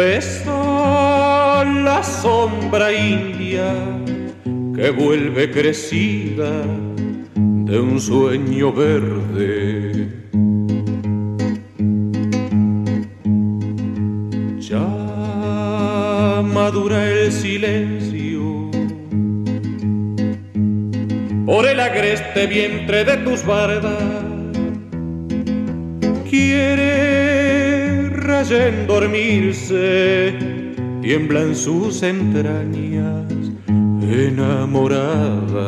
Besa la sombra india que vuelve crecida de un sueño verde. Ya madura el silencio por el agreste vientre de tus bardas quiere rayen dormirse, tiemblan sus entrañas enamorada.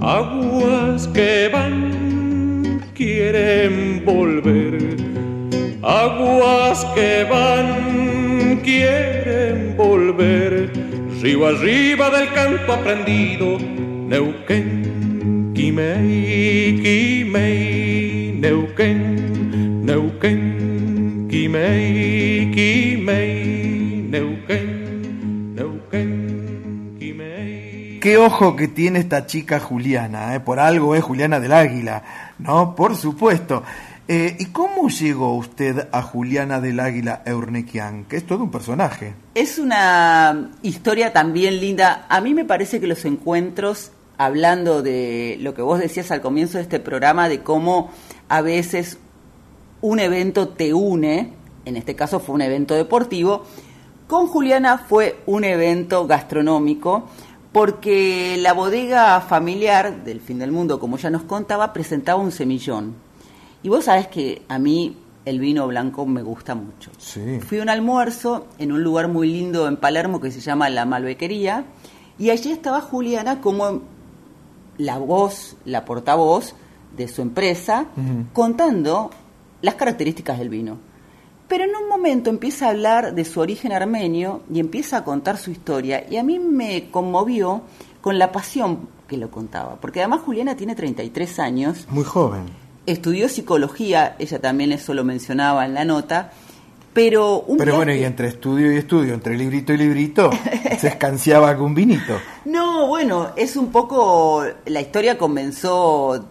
Aguas que van quieren volver, aguas que van quieren volver, río arriba del canto aprendido, Neuquén, Quimei, Quimei, Quimei, Quimei, Neuquén, Neuquén, Quimei. Qué ojo que tiene esta chica Juliana, ¿eh? por algo es Juliana del Águila, ¿no? Por supuesto. Eh, ¿Y cómo llegó usted a Juliana del Águila Eurnequian? Que es todo un personaje. Es una historia también linda. A mí me parece que los encuentros, hablando de lo que vos decías al comienzo de este programa, de cómo a veces un evento te une, en este caso fue un evento deportivo, con Juliana fue un evento gastronómico, porque la bodega familiar del fin del mundo, como ya nos contaba, presentaba un semillón. Y vos sabés que a mí el vino blanco me gusta mucho. Fui a un almuerzo en un lugar muy lindo en Palermo que se llama La Malbequería y allí estaba Juliana como la voz, la portavoz de su empresa, contando las características del vino. Pero en un momento empieza a hablar de su origen armenio y empieza a contar su historia y a mí me conmovió con la pasión que lo contaba, porque además Juliana tiene 33 años. Muy joven estudió psicología, ella también eso lo mencionaba en la nota, pero un Pero viaje- bueno, y entre estudio y estudio, entre librito y librito, se escanciaba algún vinito. No, bueno, es un poco la historia comenzó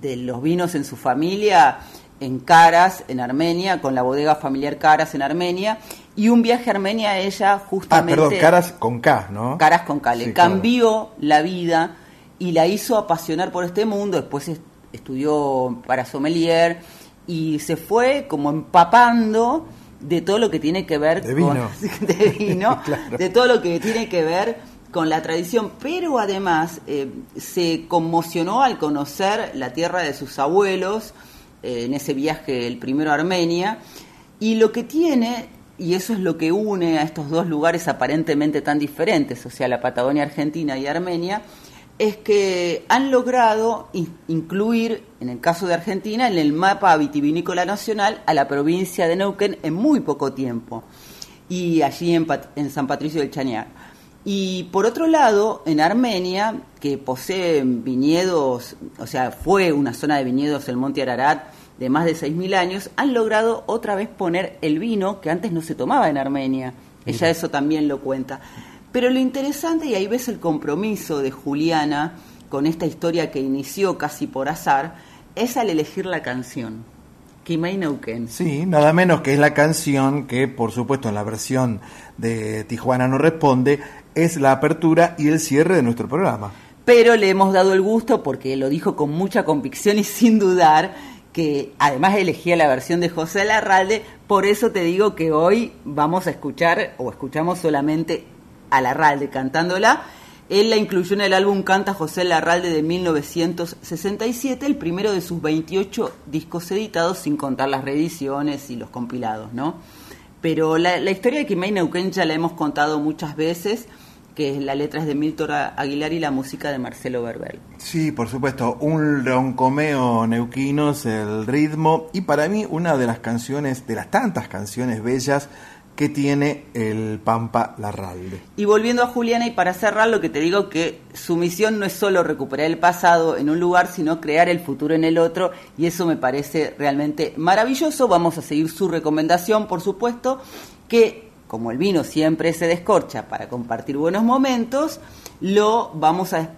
de los vinos en su familia en Caras, en Armenia, con la bodega familiar Caras en Armenia y un viaje a Armenia ella Ah, justamente perdón, caras con K, ¿no? Caras con K, le Sí, claro. cambió la vida y la hizo apasionar por este mundo, después est- estudió para sommelier y se fue como empapando de todo lo que tiene que ver De con vino. de vino, Claro. de todo lo que tiene que ver con la tradición, pero además eh, se conmocionó al conocer la tierra de sus abuelos eh, en ese viaje, el primero a Armenia, y lo que tiene, y eso es lo que une a estos dos lugares aparentemente tan diferentes, o sea, la Patagonia Argentina y Armenia, es que han logrado incluir, en el caso de Argentina, en el mapa vitivinícola nacional a la provincia de Neuquén en muy poco tiempo, y allí en, en San Patricio del Chañar. Y por otro lado, en Armenia, que posee viñedos, o sea, fue una zona de viñedos el Monte Ararat de más de 6.000 años, han logrado otra vez poner el vino que antes no se tomaba en Armenia. Ella eso también lo cuenta. Pero lo interesante, y ahí ves el compromiso de Juliana con esta historia que inició casi por azar, es al elegir la canción. Kimei Neuquén. Sí, nada menos que es la canción que, por supuesto, en la versión de Tijuana no responde, es la apertura y el cierre de nuestro programa. Pero le hemos dado el gusto, porque lo dijo con mucha convicción y sin dudar, que además elegía la versión de José Larralde, por eso te digo que hoy vamos a escuchar, o escuchamos solamente a Larralde cantándola. Él la incluyó en el álbum Canta José Larralde de 1967, el primero de sus 28 discos editados, sin contar las reediciones y los compilados, ¿no? Pero la, historia de Kimei Neuquén ya la hemos contado muchas veces que la letra es de Milton Aguilar y la música de Marcelo Berber. Sí, por supuesto, un roncomeo neuquinos, el ritmo, y para mí una de las canciones, de las tantas canciones bellas que tiene el Pampa Larralde. Y volviendo a Juliana, y para cerrar, lo que te digo que su misión no es solo recuperar el pasado en un lugar, sino crear el futuro en el otro, y eso me parece realmente maravilloso. Vamos a seguir su recomendación, por supuesto, que como el vino siempre se descorcha para compartir buenos momentos, lo vamos a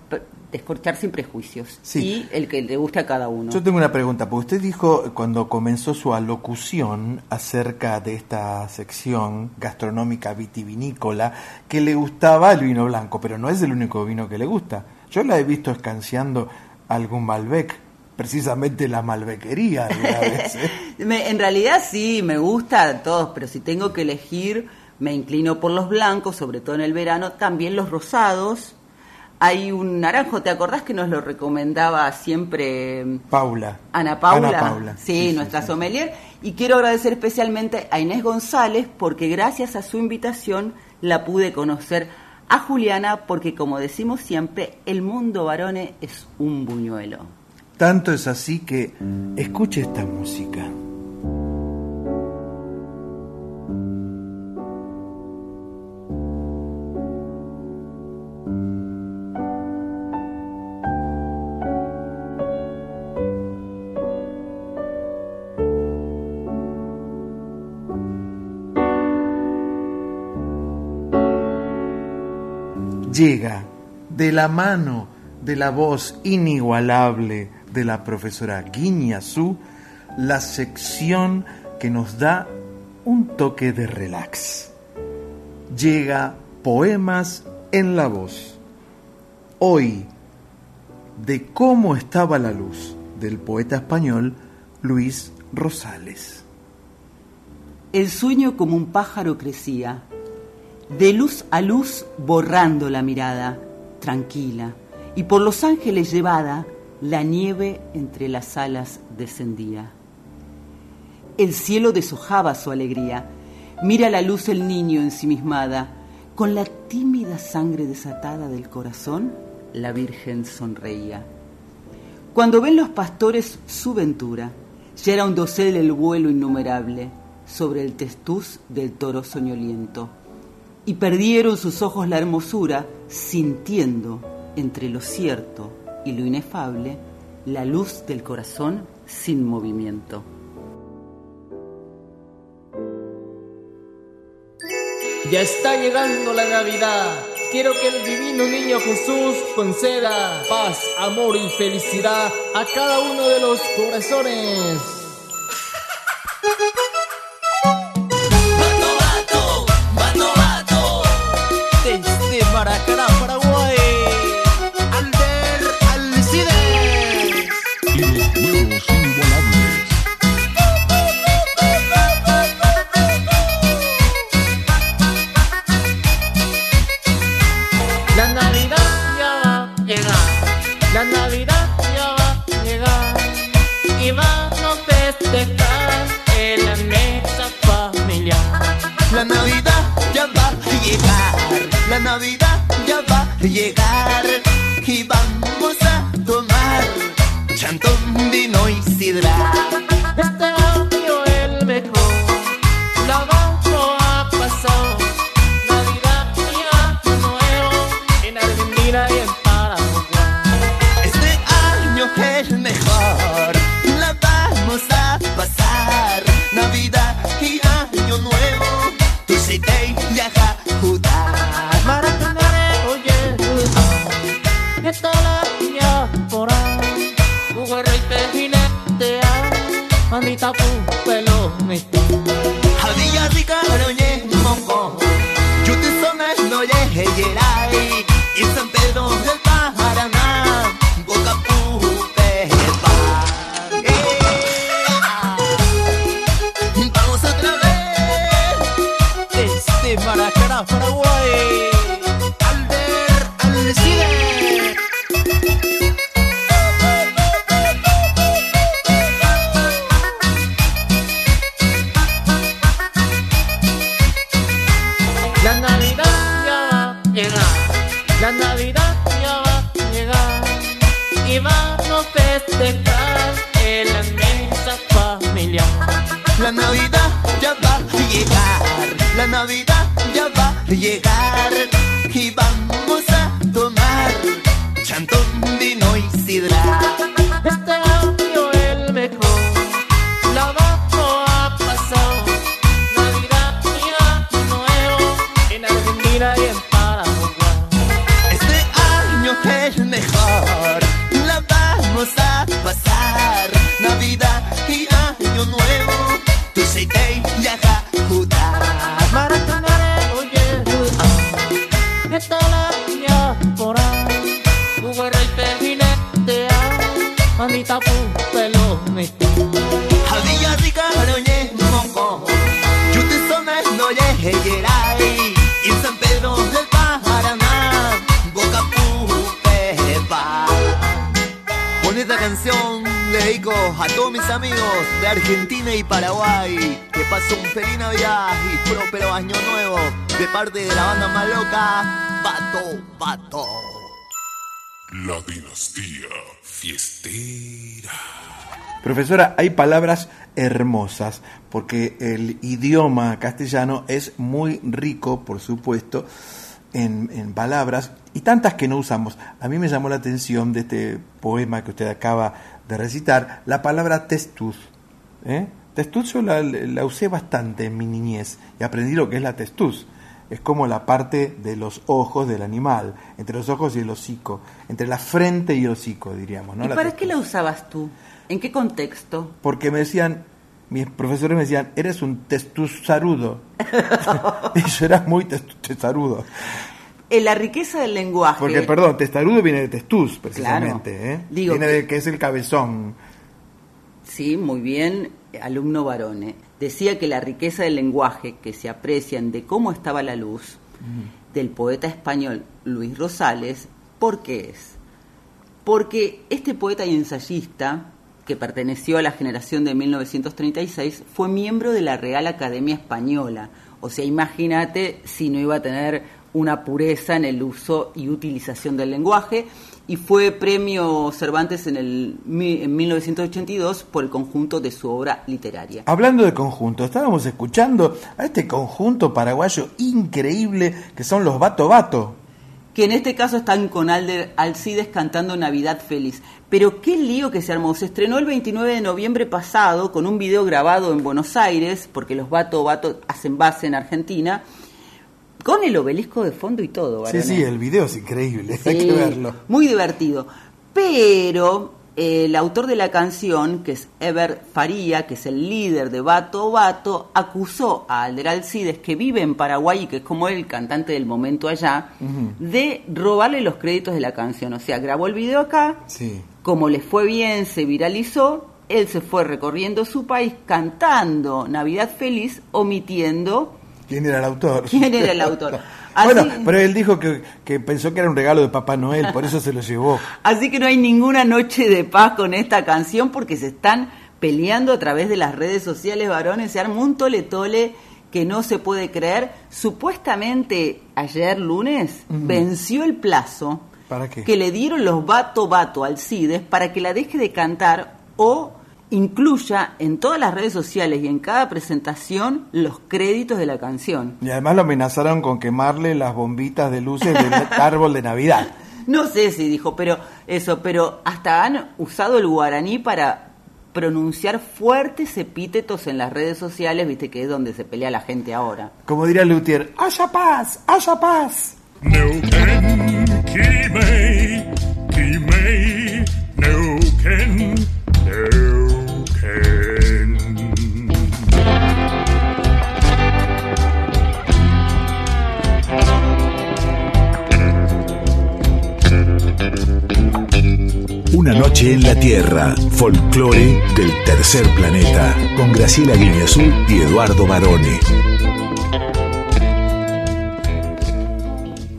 descorchar sin prejuicios y el que le guste a cada uno. Yo tengo una pregunta, porque usted dijo cuando comenzó su alocución acerca de esta sección gastronómica vitivinícola que le gustaba el vino blanco, pero no es el único vino que le gusta. Yo la he visto escanciando algún Malbec, precisamente la malbequería alguna vez. ¿eh? en realidad sí, me gusta a todos, pero si tengo que elegir, me inclino por los blancos, sobre todo en el verano, también los rosados. Hay un naranjo, ¿te acordás que nos lo recomendaba siempre Paula? Ana Paula. Ana Paula. Sí, nuestra sommelier. Y quiero agradecer especialmente a Inés González porque gracias a su invitación la pude conocer a Juliana porque como decimos siempre, el mundo varone es un buñuelo. Tanto es así que escuche esta música. Llega de la mano de la voz inigualable de la profesora Guiñazú, la sección que nos da un toque de relax. Llega Poemas en la voz. Hoy, de cómo estaba la luz, del poeta español Luis Rosales. El sueño como un pájaro crecía de luz a luz borrando la mirada, tranquila, y por los ángeles llevada, la nieve entre las alas descendía. El cielo deshojaba su alegría, mira la luz el niño ensimismada, con la tímida sangre desatada del corazón, la Virgen sonreía. Cuando ven los pastores su ventura, ya era un dosel el vuelo innumerable sobre el testuz del toro soñoliento y perdieron sus ojos la hermosura, sintiendo entre lo cierto y lo inefable la luz del corazón sin movimiento. Ya está llegando la Navidad. Quiero que el divino niño Jesús conceda paz, amor y felicidad a cada uno de los corazones. Navidad ya va a llegar y vamos a tomar chantón, vino y sidra. Hay palabras hermosas, porque el idioma castellano es muy rico, por supuesto, en, en palabras, y tantas que no usamos. A mí me llamó la atención de este poema que usted acaba de recitar, la palabra testuz. ¿eh? Testuz yo la, la usé bastante en mi niñez, y aprendí lo que es la testuz. Es como la parte de los ojos del animal, entre los ojos y el hocico, entre la frente y el hocico, diríamos. ¿no? ¿Y La para testuz. qué la usabas tú? ¿En qué contexto? Porque me decían, mis profesores me decían, eres un testuzarudo. y yo era muy testu- testarudo. En la riqueza del lenguaje. Porque, perdón, testarudo viene de testuz, precisamente. ¿eh? Digo viene que- de que es el cabezón. Sí, muy bien, alumno varone. Decía que la riqueza del lenguaje que se aprecian de cómo estaba la luz del poeta español Luis Rosales, ¿por qué es? Porque este poeta y ensayista, que perteneció a la generación de 1936, fue miembro de la Real Academia Española. O sea, imagínate si no iba a tener una pureza en el uso y utilización del lenguaje y fue premio Cervantes en, el, en 1982 por el conjunto de su obra literaria. Hablando de conjunto, estábamos escuchando a este conjunto paraguayo increíble que son los Bato Bato. Que en este caso están con Alder Alcides cantando Navidad Feliz. Pero qué lío que se armó. Se estrenó el 29 de noviembre pasado con un video grabado en Buenos Aires, porque los Bato Bato hacen base en Argentina, con el obelisco de fondo y todo. Sí, sí, el video es increíble, hay que verlo. Muy divertido. Pero el autor de la canción, que es Ever Faría, que es el líder de Bato Bato, acusó a Alder Alcides, que vive en Paraguay y que es como el cantante del momento allá, de robarle los créditos de la canción. O sea, grabó el video acá, Sí. como le fue bien, se viralizó, él se fue recorriendo su país cantando Navidad Feliz, omitiendo ¿Quién era el autor? quién era el autor. Así- Bueno, pero él dijo que, que pensó que era un regalo de Papá Noel, por eso se lo llevó. Así que no hay ninguna noche de paz con esta canción porque se están peleando a través de las redes sociales, varones. Se arma un tole tole que no se puede creer. Supuestamente ayer lunes venció el plazo ¿Para qué? que le dieron los Bato Bato Alcides para que la deje de cantar o incluya en todas las redes sociales y en cada presentación los créditos de la canción. Y además lo amenazaron con quemarle las bombitas de luces del árbol de Navidad. No sé si dijo, pero eso, pero hasta han usado el guaraní para pronunciar fuertes epítetos en las redes sociales, viste que es donde se pelea la gente ahora. Como diría Luthier, haya paz, haya paz. Neuken, Una noche en la Tierra, folclore del tercer planeta, con Graciela Guineazú y Eduardo Barone.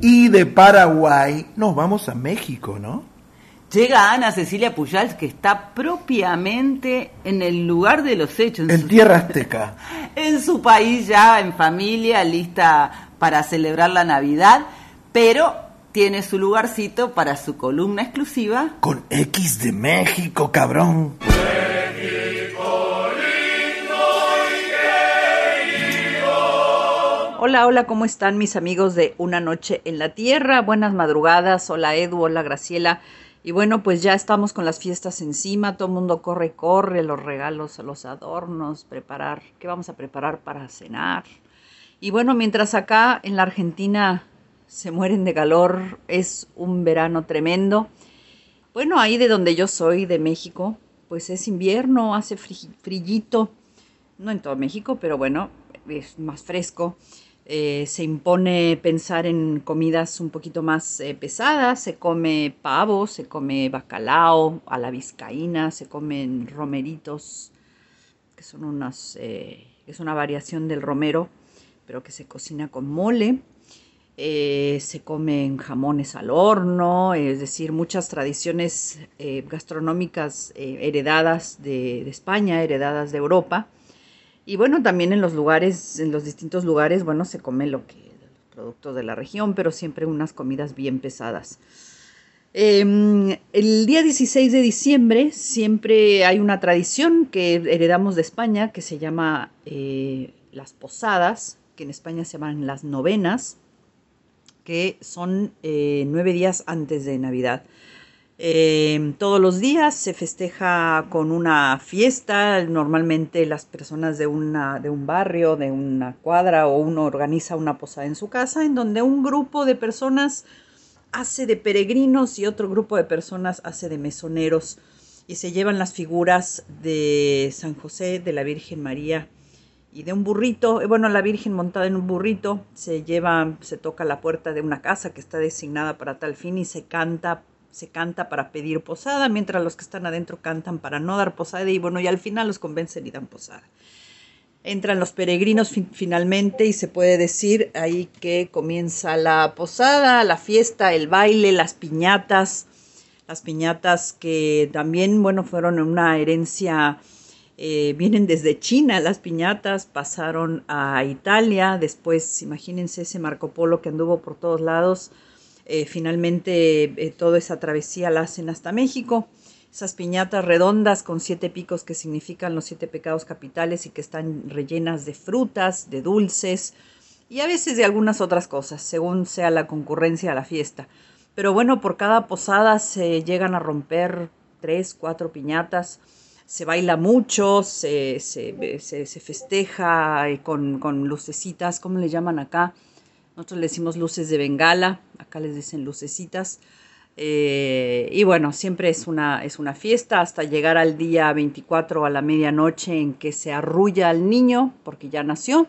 Y de Paraguay nos vamos a México, ¿no? Llega Ana Cecilia Pujals, que está propiamente en el lugar de los hechos. En tierra azteca. en su país ya, en familia, lista para celebrar la Navidad, pero tiene su lugarcito para su columna exclusiva. Con X de México, cabrón. Hola, hola, ¿cómo están mis amigos de Una Noche en la Tierra? Buenas madrugadas, hola Edu, hola Graciela. Y bueno, pues ya estamos con las fiestas encima, todo el mundo corre, corre, los regalos, los adornos, preparar, ¿qué vamos a preparar para cenar? Y bueno, mientras acá en la Argentina se mueren de calor, es un verano tremendo. Bueno, ahí de donde yo soy, de México, pues es invierno, hace frillito, no en todo México, pero bueno, es más fresco. Eh, se impone pensar en comidas un poquito más eh, pesadas, se come pavo, se come bacalao a la vizcaína, se comen romeritos, que son unas, eh, es una variación del romero, pero que se cocina con mole. Se comen jamones al horno, es decir, muchas tradiciones gastronómicas heredadas de, España, heredadas de Europa y bueno, también en los lugares, en los distintos lugares, bueno, se come lo que, los productos de la región, pero siempre unas comidas bien pesadas. Em, el día 16 de diciembre siempre hay una tradición que heredamos de España que se llama eh, las posadas, que en España se llaman las novenas, que son eh, nueve días antes de Navidad. Em, todos los días se festeja con una fiesta, normalmente las personas de, una, de un barrio, de una cuadra o uno organiza una posada en su casa en donde un grupo de personas hace de peregrinos y otro grupo de personas hace de mesoneros y se llevan las figuras de San José, de la Virgen María y de un burrito, eh, bueno, la Virgen montada en un burrito, se lleva, se toca la puerta de una casa que está designada para tal fin y se canta se canta para pedir posada, mientras los que están adentro cantan para no dar posada y bueno, y al final los convencen y dan posada. Entran los peregrinos finalmente y se puede decir ahí que comienza la posada, la fiesta, el baile, las piñatas, las piñatas que también, bueno, fueron una herencia, eh, vienen desde China, las piñatas pasaron a Italia, después imagínense ese Marco Polo que anduvo por todos lados, eh, finalmente eh, toda esa travesía la hacen hasta México. Esas piñatas redondas con siete picos que significan los siete pecados capitales y que están rellenas de frutas, de dulces y a veces de algunas otras cosas, según sea la concurrencia a la fiesta. Pero bueno, por cada posada se llegan a romper tres, cuatro piñatas, se baila mucho, se, se, se, festeja eh, con, con lucecitas, ¿cómo le llaman acá? Nosotros le decimos luces de bengala, acá les dicen lucecitas. Eh, y bueno, siempre es una, es una fiesta hasta llegar al día 24 a la medianoche en que se arrulla al niño porque ya nació.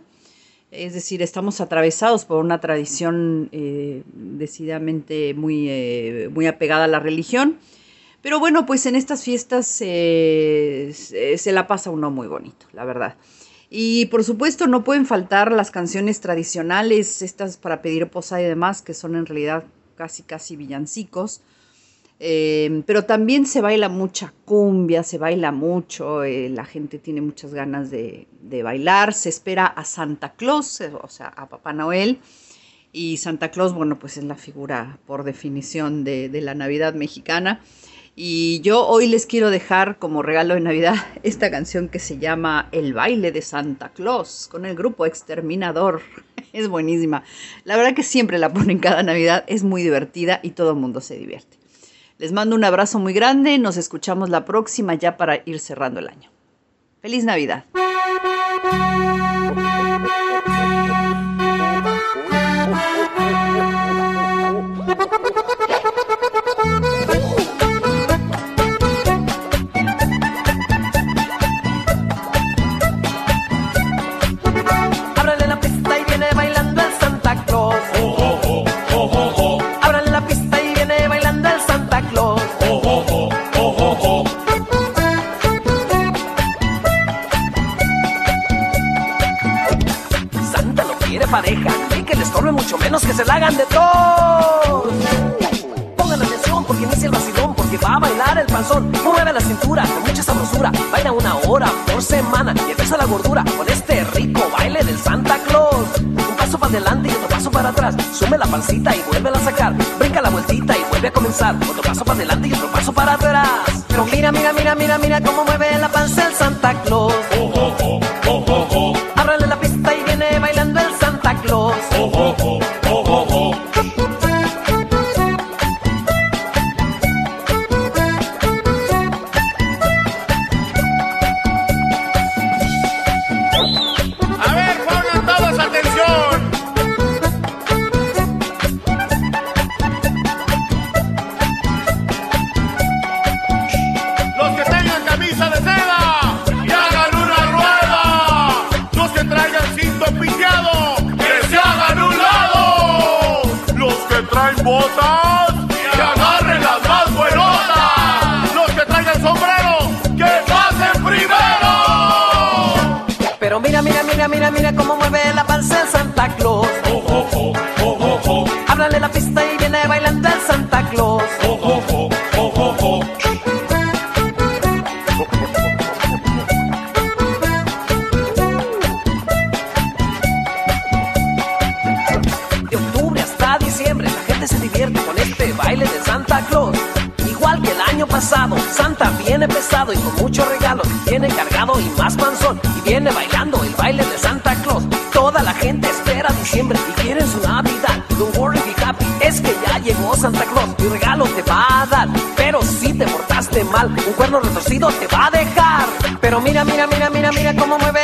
Es decir, estamos atravesados por una tradición eh, decididamente muy, eh, muy apegada a la religión. Pero bueno, pues en estas fiestas se la pasa uno muy bonito, la verdad. Y por supuesto no pueden faltar las canciones tradicionales, estas para pedir posada y demás, que son en realidad casi casi villancicos. Eh, pero también se baila mucha cumbia, se baila mucho, eh, la gente tiene muchas ganas de, bailar, se espera a Santa Claus, o sea, a Papá Noel. Y Santa Claus, bueno, pues es la figura por definición de, de la Navidad mexicana. Y yo hoy les quiero dejar como regalo de Navidad esta canción que se llama El baile de Santa Claus con el grupo Exterminador. Es buenísima. La verdad que siempre la ponen cada Navidad, es muy divertida y todo el mundo se divierte. Les mando un abrazo muy grande, nos escuchamos la próxima ya para ir cerrando el año. Feliz Navidad. Se la hagan de todo. Pongan atención porque inicia el vacilón, porque va a bailar el panzón. Mueve la cintura con mucha sabrosura, baila una hora por semana y empieza la gordura con este rico baile del Santa Claus. Un paso para adelante y otro paso para atrás, sume la pancita y vuelve a sacar, brinca la vueltita y vuelve a comenzar. Otro paso para adelante y otro paso para atrás. Pero mira, mira, mira, mira, mira cómo mueve la panza el Santa Claus. Mal, un cuerno retorcido te va a dejar. Pero mira, mira, mira, mira, mira cómo mueve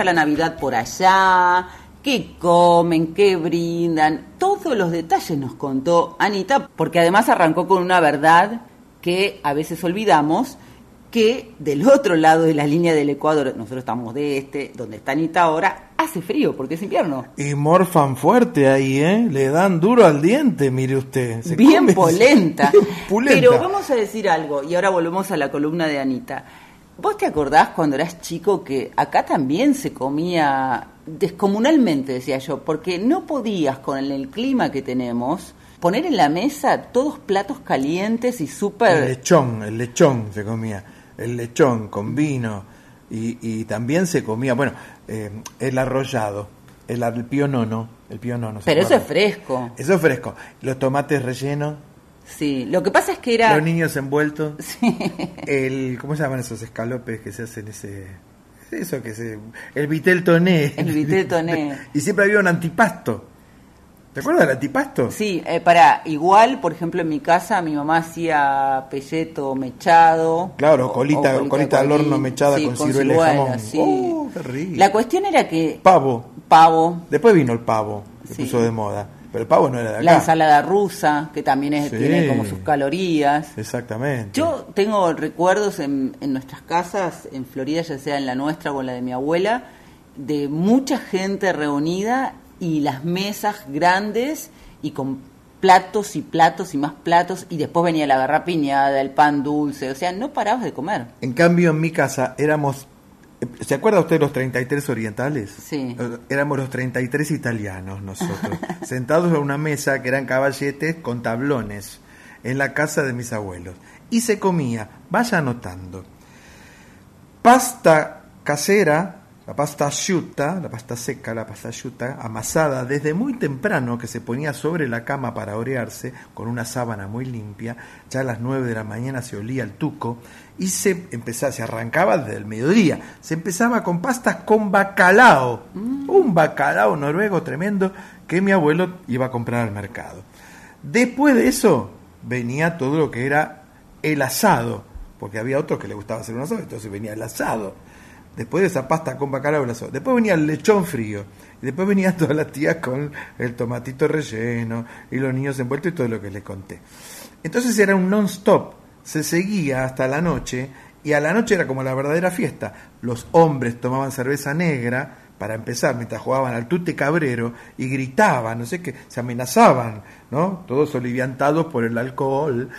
festeja la Navidad por allá? ¿Qué comen? ¿Qué brindan? Todos los detalles nos contó Anita, porque además arrancó con una verdad que a veces olvidamos, que del otro lado de la línea del Ecuador, nosotros estamos de este, donde está Anita ahora, hace frío porque es invierno. Y morfan fuerte ahí, ¿eh? Le dan duro al diente, mire usted. Se Bien come- polenta. Pero vamos a decir algo, y ahora volvemos a la columna de Anita. ¿Vos te acordás cuando eras chico que acá también se comía descomunalmente, decía yo, porque no podías con el, el clima que tenemos poner en la mesa todos platos calientes y súper... El lechón, el lechón se comía, el lechón con vino y, y también se comía, bueno, eh, el arrollado, el, el pionono, el pionono. ¿se Pero eso es fresco. Eso es fresco. Los tomates rellenos, Sí, lo que pasa es que era... los niños envueltos, el, ¿cómo se llaman esos escalopes que se hacen ese... Eso que se... El vitel toné. El vitel toné. y siempre había un antipasto. ¿Te acuerdas del antipasto? Sí, eh, para, igual, por ejemplo, en mi casa mi mamá hacía pelleto mechado. Claro, o- colita, o colita al horno mechada sí, con, ciruela y jamón. sí. ¡Oh, qué rico! La cuestión era que Pavo. pavo, Después vino el pavo, se Sí. puso de moda. Pero el pavo no era de acá. la ensalada rusa, que también es- Sí. tiene como sus calorías. Exactamente. Yo tengo recuerdos en, en nuestras casas, en Florida, ya sea en la nuestra o en la de mi abuela, de mucha gente reunida y las mesas grandes y con platos y platos y más platos y después venía la garrapiñada, el pan dulce, o sea, no parabas de comer. En cambio, en mi casa éramos. ¿Se acuerda usted de los 33 orientales? Sí. Eh, Éramos los 33 italianos nosotros, sentados a una mesa que eran caballetes con tablones en la casa de mis abuelos. Y se comía, vaya anotando, pasta casera, la pasta asciutta, la pasta seca, la pasta asciutta, amasada desde muy temprano que se ponía sobre la cama para orearse con una sábana muy limpia, ya a las 9 de la mañana se olía el tuco y se empezaba, se arrancaba desde el mediodía, se empezaba con pastas con bacalao, un bacalao noruego tremendo que mi abuelo iba a comprar al mercado. Después de eso venía todo lo que era el asado, porque había otros que le gustaba hacer un asado, entonces venía el asado. Después de esa pasta con bacalao, asado. Después venía el lechón frío. Y después venían todas las tías con el tomatito relleno y los niños envueltos y todo lo que les conté. Entonces era un non-stop. Se seguía hasta la noche y a la noche era como la verdadera fiesta. Los hombres tomaban cerveza negra para empezar mientras jugaban al tute cabrero y gritaban, no sé qué, se amenazaban, ¿no? Todos oliviantados por el alcohol.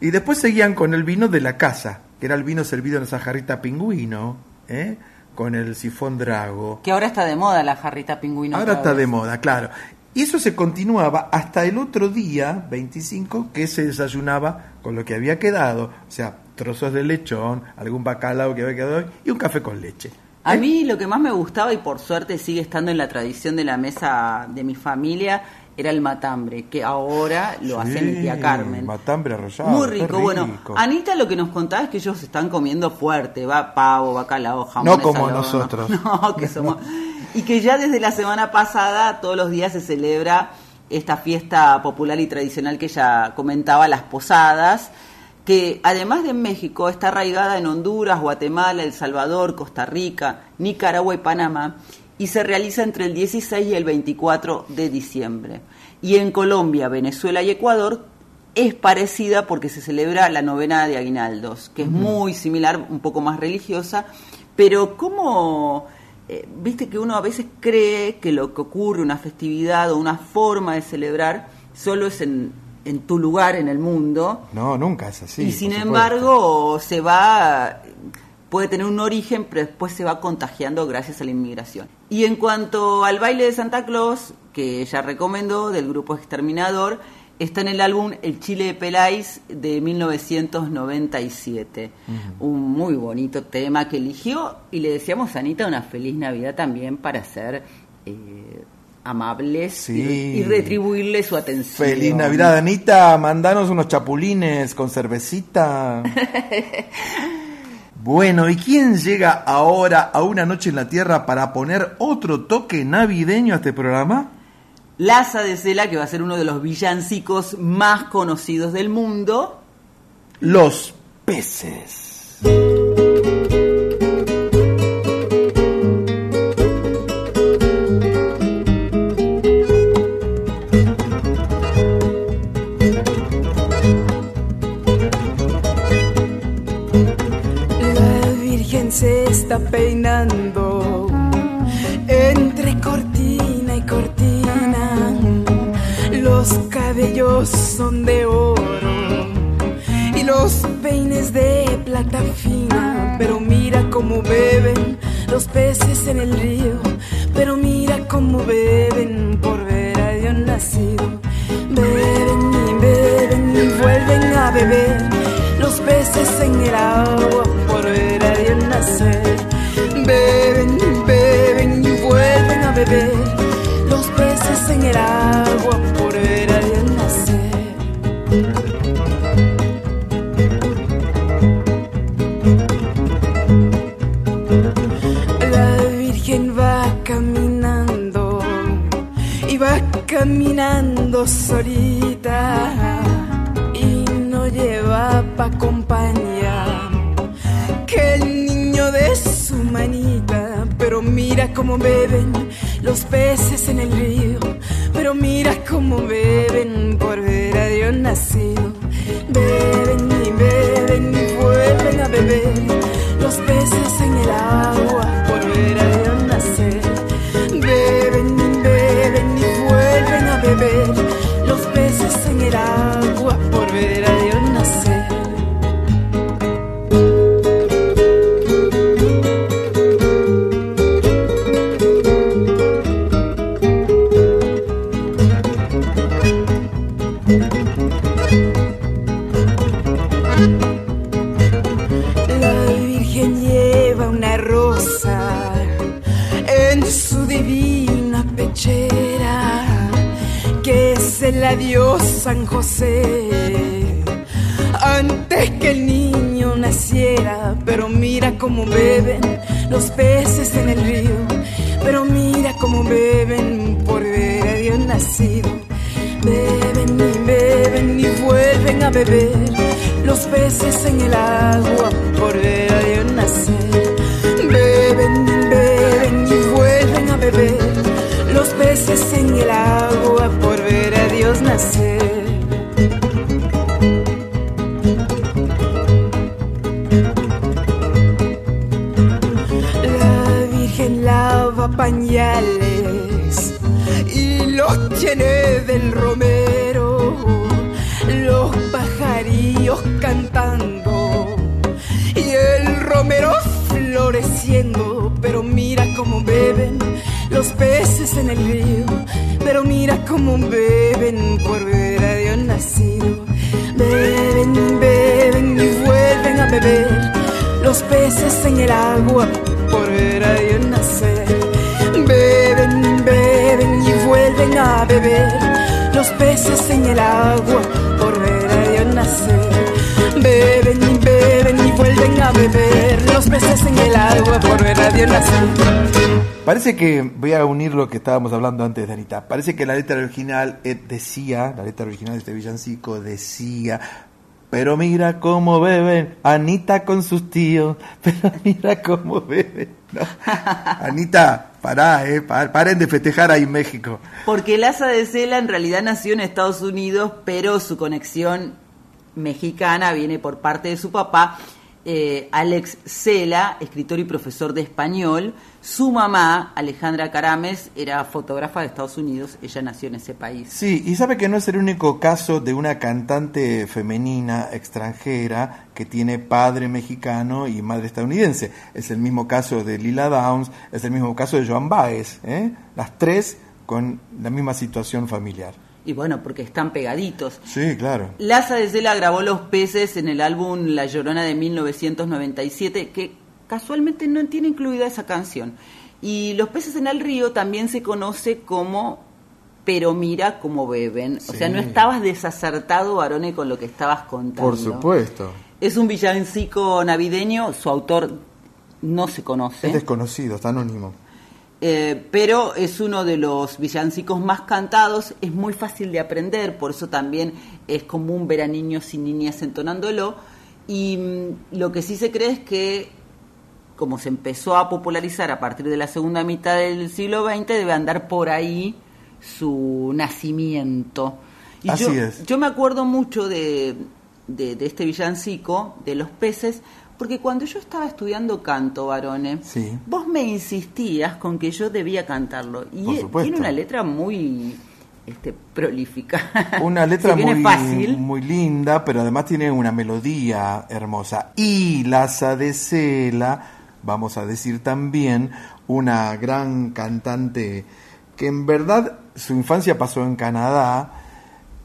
Y después seguían con el vino de la casa, que era el vino servido en esa jarrita pingüino, ¿eh? Con el sifón drago. Que ahora está de moda la jarrita pingüino. Ahora está vez. de moda, claro. Y eso se continuaba hasta el otro día, 25, que se desayunaba con lo que había quedado, o sea, trozos de lechón, algún bacalao que había quedado y un café con leche. A mí lo que más me gustaba y por suerte sigue estando en la tradición de la mesa de mi familia era el matambre, que ahora lo hace mi tía Carmen. Matambre arrollado. Muy rico. Bueno. Anita lo que nos contaba es que ellos están comiendo fuerte, va pavo, bacalao, jamón. No como nosotros. No, que somos. Y que ya desde la semana pasada todos los días se celebra esta fiesta popular y tradicional que ella comentaba, las posadas, que además de en México está arraigada en Honduras, Guatemala, El Salvador, Costa Rica, Nicaragua y Panamá y se realiza entre el 16 y el 24 de diciembre. Y en Colombia, Venezuela y Ecuador es parecida porque se celebra la novena de aguinaldos, que es muy similar, un poco más religiosa, pero como viste que uno a veces cree que lo que ocurre, una festividad o una forma de celebrar, solo es en, en tu lugar en el mundo, No, nunca es así. y sin embargo se va puede tener un origen pero después se va contagiando gracias a la inmigración y en cuanto al baile de Santa Claus que ella recomendó del grupo Exterminador está en el álbum El Chile de Peláis de 1997 un muy bonito tema que eligió y le decíamos a Anita una feliz Navidad también para ser eh, amables Sí. y, y retribuirle su atención Feliz Navidad, Anita. Mandanos unos chapulines con cervecita. Bueno, ¿y quién llega ahora a una noche en la Tierra para poner otro toque navideño a este programa? Laza de Cela, que va a ser uno de los villancicos más conocidos del mundo. Los peces. Peinando entre cortina y cortina. Los cabellos son de oro y los peines de plata fina, pero mira cómo beben los peces en el río, pero mira cómo beben por ver a Dios nacido. Beben y beben y vuelven a beber los peces en el agua por ver a Dios nacer. Beben beben y vuelven a beber los peces en el agua por ver a Dios nacer. Caminando solita pa' compañía que el niño de su manita. Pero mira cómo beben los peces en el río, pero mira cómo beben por ver a Dios nacido. Beben y beben y vuelven a beber los peces en el agua por ver a Dios se la dio San José antes que el niño naciera. Pero mira cómo beben los peces en el río, pero mira cómo beben por ver a Dios nacido. Beben y beben y vuelven a beber los peces en el agua por ver a Dios nacer. Beben y beben y vuelven a beber los peces en el agua por Dios La Virgen lava pañales y los tiene del romero, los pajarillos cantando y el romero floreciendo. Pero mira cómo beben los peces en el río, pero mira cómo beben por ver a Dios nacido. Beben beben y vuelven a beber los peces en el agua por ver a Dios nacer. Beben beben y vuelven a beber los peces en el agua por ver a Dios nacer. Beben beben y vuelven a beber los peces en el agua por ver a Dios nacer. Parece que, voy a unir lo que estábamos hablando antes de Anita, parece que la letra original eh, decía, la letra original de este villancico decía, pero mira cómo beben Anita con sus tíos, pero mira cómo beben. ¿no? Anita, pará, eh, pa- paren de festejar ahí en México. Porque el asa de Cela en realidad nació en Estados Unidos, pero su conexión mexicana viene por parte de su papá, eh, Alex Cela, escritor y profesor de español. Su mamá, Alejandra Carames, era fotógrafa de Estados Unidos, ella nació en ese país. Sí, y sabe que no es el único caso de una cantante femenina extranjera que tiene padre mexicano y madre estadounidense. Es el mismo caso de Lila Downs, es el mismo caso de Joan Baez, ¿eh? las tres con la misma situación familiar. Y bueno, porque están pegaditos. Sí, claro. Laza de Cela grabó Los Peces en el álbum La Llorona de 1997, que casualmente no tiene incluida esa canción. Y Los Peces en el Río también se conoce como Pero mira cómo beben. O sea, no estabas desacertado, Barone, con lo que estabas contando. Por supuesto. Es un villancico navideño, su autor no se conoce. Es desconocido, está anónimo. Eh, pero es uno de los villancicos más cantados, es muy fácil de aprender, por eso también es común ver a niños y niñas entonándolo. Y mm, lo que sí se cree es que, como se empezó a popularizar a partir de la segunda mitad del siglo XX, debe andar por ahí su nacimiento. Y Así yo, es. yo me acuerdo mucho de, de, de este villancico, de los peces, porque cuando yo estaba estudiando canto, varones, Sí. Vos me insistías con que yo debía cantarlo. Y eh, tiene una letra muy este, prolífica. Una letra muy, fácil. muy linda, pero además tiene una melodía hermosa. Y Laza de Cela, vamos a decir también, una gran cantante que en verdad su infancia pasó en Canadá.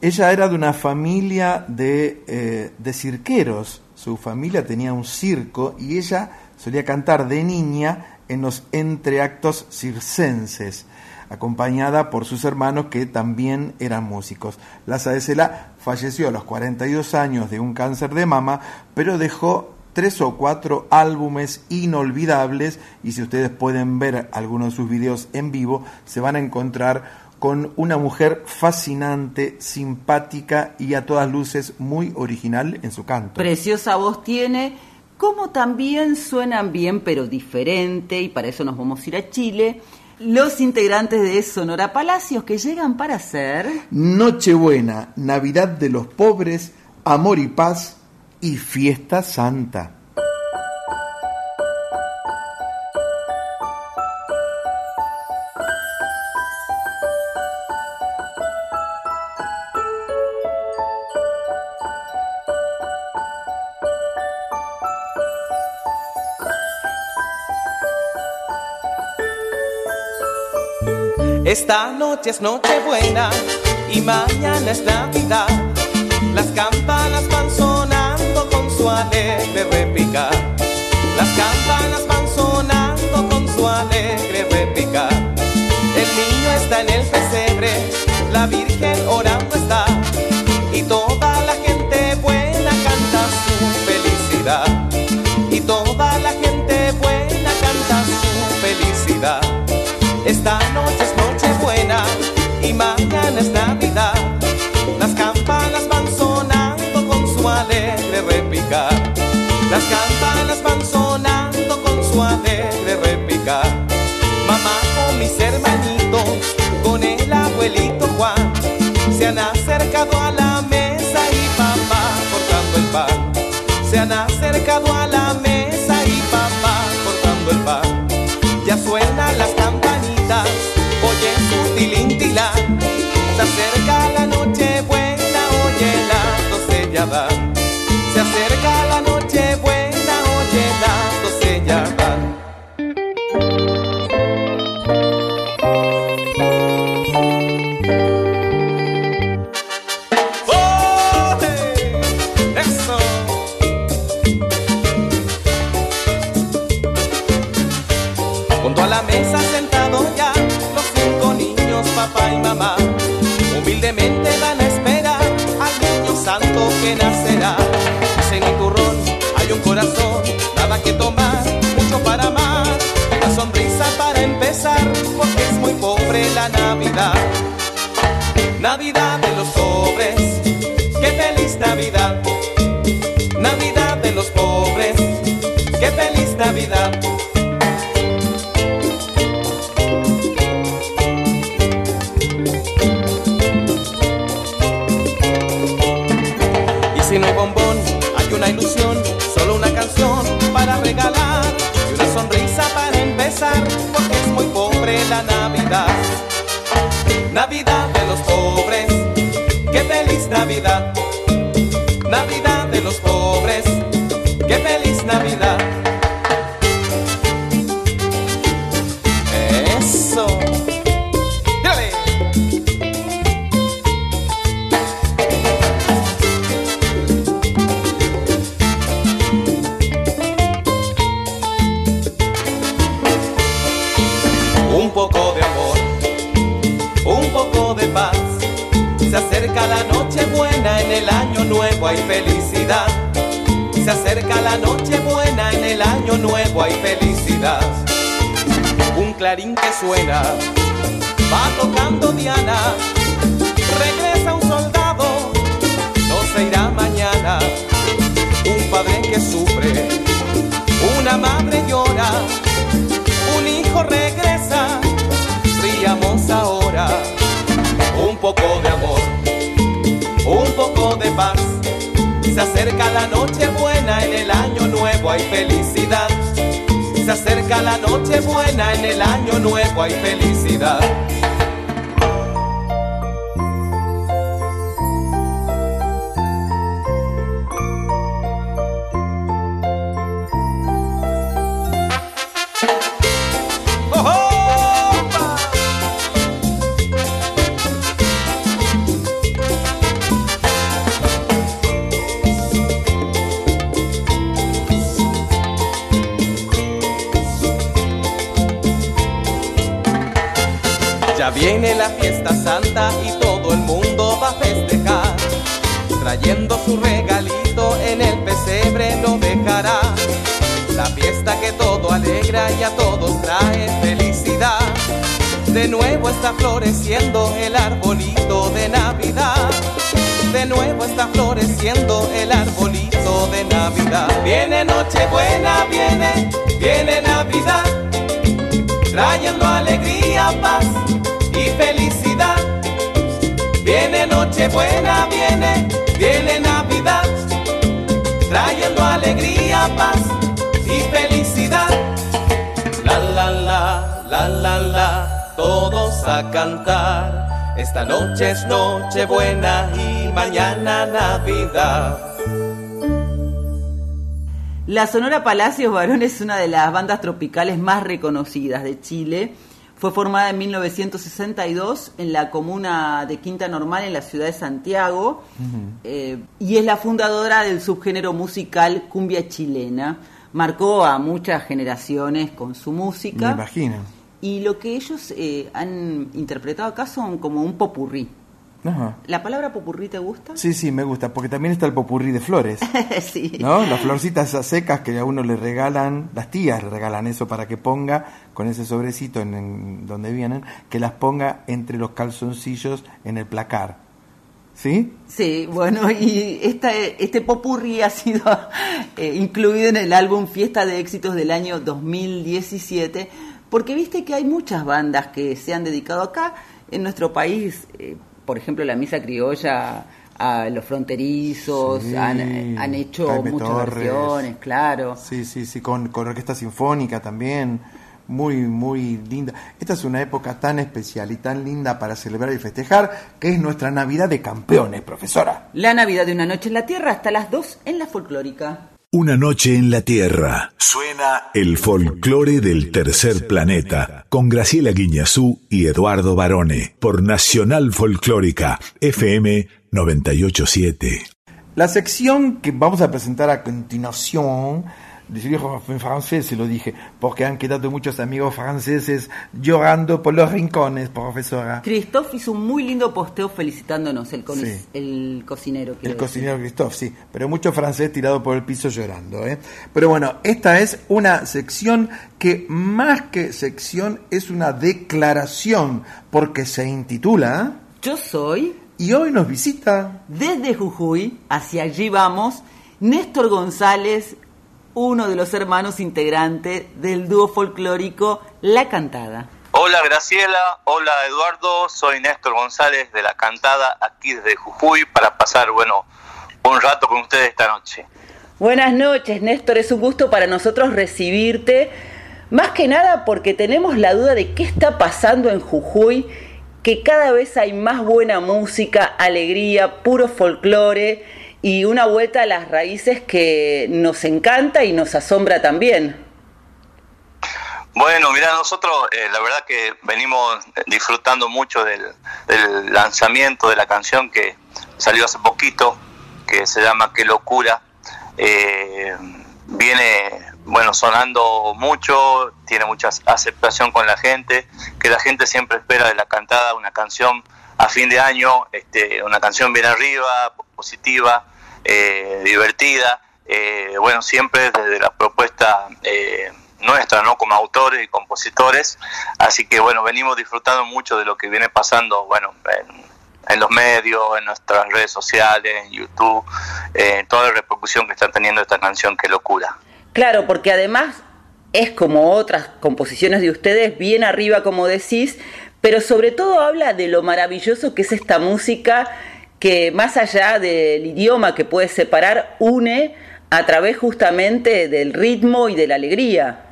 Ella era de una familia de, eh, de cirqueros. Su familia tenía un circo y ella solía cantar de niña en los entreactos circenses, acompañada por sus hermanos que también eran músicos. Laza de Cela falleció a los 42 años de un cáncer de mama, pero dejó tres o cuatro álbumes inolvidables y si ustedes pueden ver algunos de sus videos en vivo, se van a encontrar con una mujer fascinante, simpática y a todas luces muy original en su canto. Preciosa voz tiene, como también suenan bien pero diferente, y para eso nos vamos a ir a Chile, los integrantes de Sonora Palacios que llegan para hacer... Nochebuena, Navidad de los pobres, amor y paz y fiesta santa. Esta noche es Nochebuena y mañana es Navidad. Las campanas van sonando con su alegre repicar. Las campanas van sonando con su alegre repicar. El niño está en el pesebre, la Virgen orando Las campanas van sonando con su alegre repicar. Mamá con mis hermanitos, con el abuelito Juan, se han acercado a la mesa y papá cortando el pan. Se han acercado a la mesa y papá cortando el pan. Ya suenan las campanitas, oye su tilintilán. Navidad. Navidad de los pobres, qué feliz Navidad. Navidad de los pobres, qué feliz Navidad. Navidad el año nuevo hay felicidad. Se acerca la noche buena, en el año nuevo hay felicidad. Un clarín que suena, va tocando Diana. Regresa un soldado, no se irá mañana. Un padre que sufre, una madre llora. Un hijo regresa, riamos ahora. Un poco de amor, un poco de paz. Se acerca la noche buena, en el año nuevo hay felicidad. Se acerca la noche buena, en el año nuevo hay felicidad. Trayendo su regalito en el pesebre lo dejará. La fiesta que todo alegra y a todos trae felicidad. De nuevo está floreciendo el arbolito de Navidad. De nuevo está floreciendo el arbolito de Navidad. Viene Nochebuena, viene, viene Navidad. Trayendo alegría, paz y felicidad. Viene Nochebuena, Trayendo alegría, paz y felicidad. La la la, la la la, todos a cantar. Esta noche es Nochebuena y mañana Navidad. La Sonora Palacios Varón es una de las bandas tropicales más reconocidas de Chile. Fue formada en 1962 en la comuna de Quinta Normal en la ciudad de Santiago eh, y es la fundadora del subgénero musical cumbia chilena. Marcó a muchas generaciones con su música. Me imagino. Y lo que ellos eh, han interpretado acá son como un popurrí. Ajá. ¿La palabra popurrí te gusta? Sí, sí, me gusta, porque también está el popurrí de flores, sí. ¿no? Las florcitas esas secas que a uno le regalan, las tías le regalan eso para que ponga con ese sobrecito en, en donde vienen, que las ponga entre los calzoncillos en el placar. ¿Sí? Sí, bueno, y esta, este popurrí ha sido eh, incluido en el álbum Fiesta de Éxitos del año 2017, porque viste que hay muchas bandas que se han dedicado acá en nuestro país, eh, por ejemplo, la Misa Criolla, a los fronterizos, Sí, han, han hecho Jaime muchas Torres. versiones, claro. Sí, sí, sí, con, con orquesta sinfónica también, muy, muy linda. Esta es una época tan especial y tan linda para celebrar y festejar, que es nuestra Navidad de campeones, profesora. La Navidad de una noche en la Tierra hasta las 2 en la folclórica. Una noche en la Tierra. Suena el folclore del tercer planeta con Graciela Guiñazú y Eduardo Barone por Nacional Folclórica FM 987. La sección que vamos a presentar a continuación, decirlo en francés se lo dije, porque han quedado muchos amigos franceses llorando por los rincones, profesora. Christophe hizo un muy lindo posteo felicitándonos, el, Sí. el cocinero. El decir. cocinero Christophe, sí, pero mucho francés tirado por el piso llorando. ¿eh? Pero bueno, esta es una sección que más que sección es una declaración, porque se intitula... Yo soy... Y hoy nos visita... Desde Jujuy, hacia allí vamos, Néstor González, uno de los hermanos integrantes del dúo folclórico La Cantada. Hola Graciela, hola Eduardo, soy Néstor González de La Cantada, aquí desde Jujuy, para pasar, bueno, un rato con ustedes esta noche. Buenas noches, Néstor. Es un gusto para nosotros recibirte. Más que nada porque tenemos la duda de qué está pasando en Jujuy, que cada vez hay más buena música, alegría, puro folclore y una vuelta a las raíces que nos encanta y nos asombra también. Bueno, mira, nosotros eh, la verdad que venimos disfrutando mucho del, del lanzamiento de la canción que salió hace poquito, que se llama Qué locura. Eh, viene, bueno, sonando mucho, tiene mucha aceptación con la gente, que la gente siempre espera de la cantada una canción a fin de año, este, una canción bien arriba, positiva, eh, divertida. Eh, bueno, siempre desde la propuesta eh, nuestra, ¿no? Como autores y compositores. Así que, bueno, venimos disfrutando mucho de lo que viene pasando, bueno, en, en los medios, en nuestras redes sociales, en YouTube, eh, toda la repercusión que está teniendo esta canción, qué locura. Claro, porque además es como otras composiciones de ustedes, bien arriba como decís, pero sobre todo habla de lo maravilloso que es esta música que más allá del idioma que puede separar, une a través justamente del ritmo y de la alegría.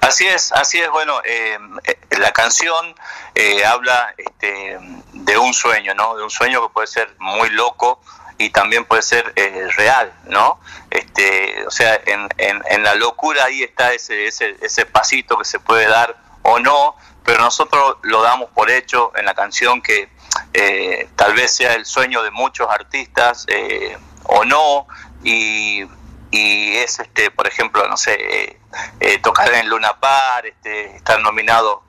Así es, así es. Bueno, eh, eh, la canción eh, habla este, de un sueño, ¿no? De un sueño que puede ser muy loco y también puede ser real, ¿no? Este, o sea, en, en, en la locura ahí está ese, ese, ese pasito que se puede dar o no, pero nosotros lo damos por hecho en la canción que eh, tal vez sea el sueño de muchos artistas eh, o no, y, y es, este por ejemplo, no sé, eh, eh, tocar en Luna Par, este, estar nominado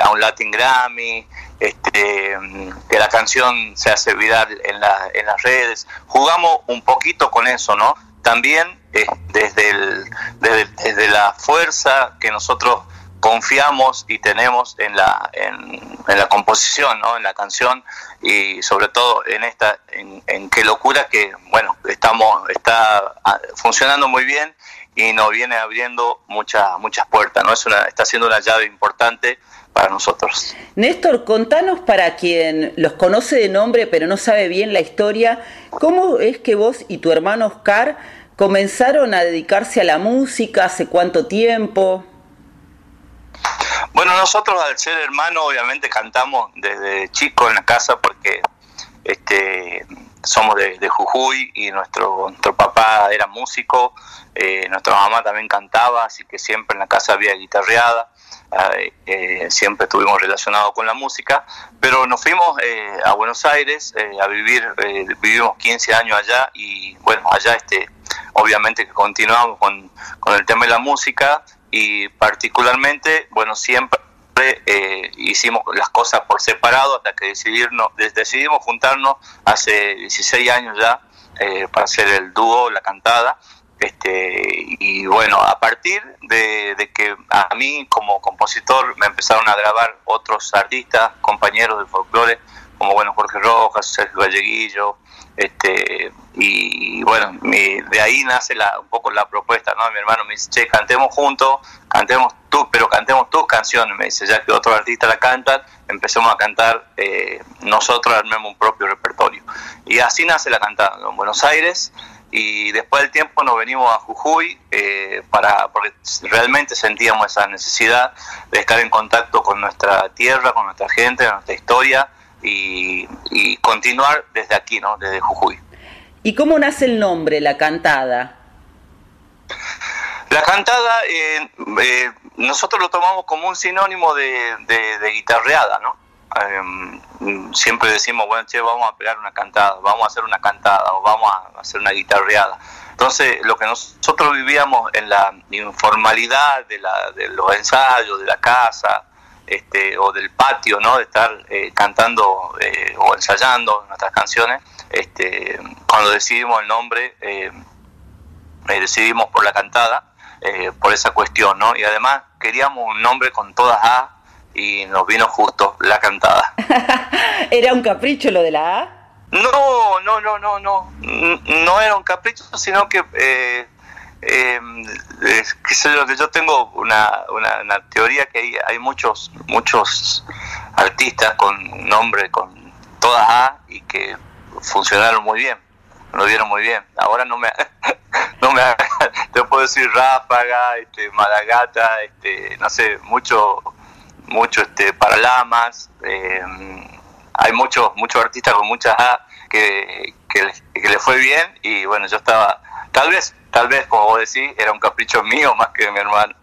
a un Latin Grammy, este, que la canción se hace viral en, en las redes. Jugamos un poquito con eso, ¿no? También desde, el, desde la fuerza que nosotros confiamos y tenemos en la, en, la composición, ¿no? en la canción y sobre todo en esta, en, qué locura que, bueno, estamos, está ah, funcionando muy bien y nos viene abriendo muchas, muchas puertas, ¿no? Es una, está siendo una llave importante para nosotros. Néstor, contanos para quien los conoce de nombre pero no sabe bien la historia, ¿cómo es que vos y tu hermano Oscar comenzaron a dedicarse a la música? ¿Hace cuánto tiempo? Bueno, nosotros al ser hermanos obviamente cantamos desde chico en la casa porque este, somos de, Jujuy y nuestro, nuestro papá era músico, eh, nuestra mamá también cantaba, así que siempre en la casa había guitarreada, eh, eh, siempre estuvimos relacionados con la música, pero nos fuimos a Buenos Aires a vivir, vivimos 15 años allá y bueno, allá este, obviamente que continuamos con, con el tema de la música y particularmente, bueno, siempre eh, hicimos las cosas por separado hasta que decidirnos, decidimos juntarnos hace 16 años ya eh, para hacer el dúo, la cantada. Este, y bueno, a partir de, que a mí como compositor me empezaron a grabar otros artistas, compañeros del folclore, como bueno Jorge Rojas, Sergio Valleguillo, este, y bueno, de ahí nace la, un poco la propuesta, ¿no? Mi hermano me dice, che, cantemos juntos, cantemos tú, pero cantemos tus canciones, me dice, ya que otros artistas la cantan, empecemos a cantar, eh, nosotros armemos un propio repertorio. Y así nace la cantada en Buenos Aires, y después del tiempo nos venimos a Jujuy eh, para porque realmente sentíamos esa necesidad de estar en contacto con nuestra tierra, con nuestra gente, con nuestra historia y, continuar desde aquí, ¿no? Desde Jujuy. ¿Y cómo nace el nombre, la cantada? La cantada, eh, eh, nosotros lo tomamos como un sinónimo de, guitarreada, ¿no? Em, siempre decimos, bueno, che, vamos a pegar una cantada, vamos a hacer una cantada o vamos a hacer una guitarreada. Entonces, lo que nosotros vivíamos en la informalidad de, la, de los ensayos, de la casa, este, o del patio, ¿no? De estar eh, cantando eh, o ensayando nuestras canciones. Este, cuando decidimos el nombre, eh, decidimos por la cantada, por esa cuestión, ¿no? Y además queríamos un nombre con todas A y nos vino justo la cantada. ¿Era un capricho lo de la A? No, no, no, no, no. No era un capricho, sino que eh, yo, yo tengo una, una, teoría que hay, hay, muchos muchos artistas con nombre con todas A y que funcionaron muy bien, lo dieron muy bien. Ahora no me no me te puedo decir Ráfaga, este Madagata, este no sé, mucho mucho este Paralamas, eh, hay muchos muchos artistas con muchas A que, que, que le fue bien y bueno, yo estaba tal vez tal vez, como vos decís, era un capricho mío más que de mi hermano.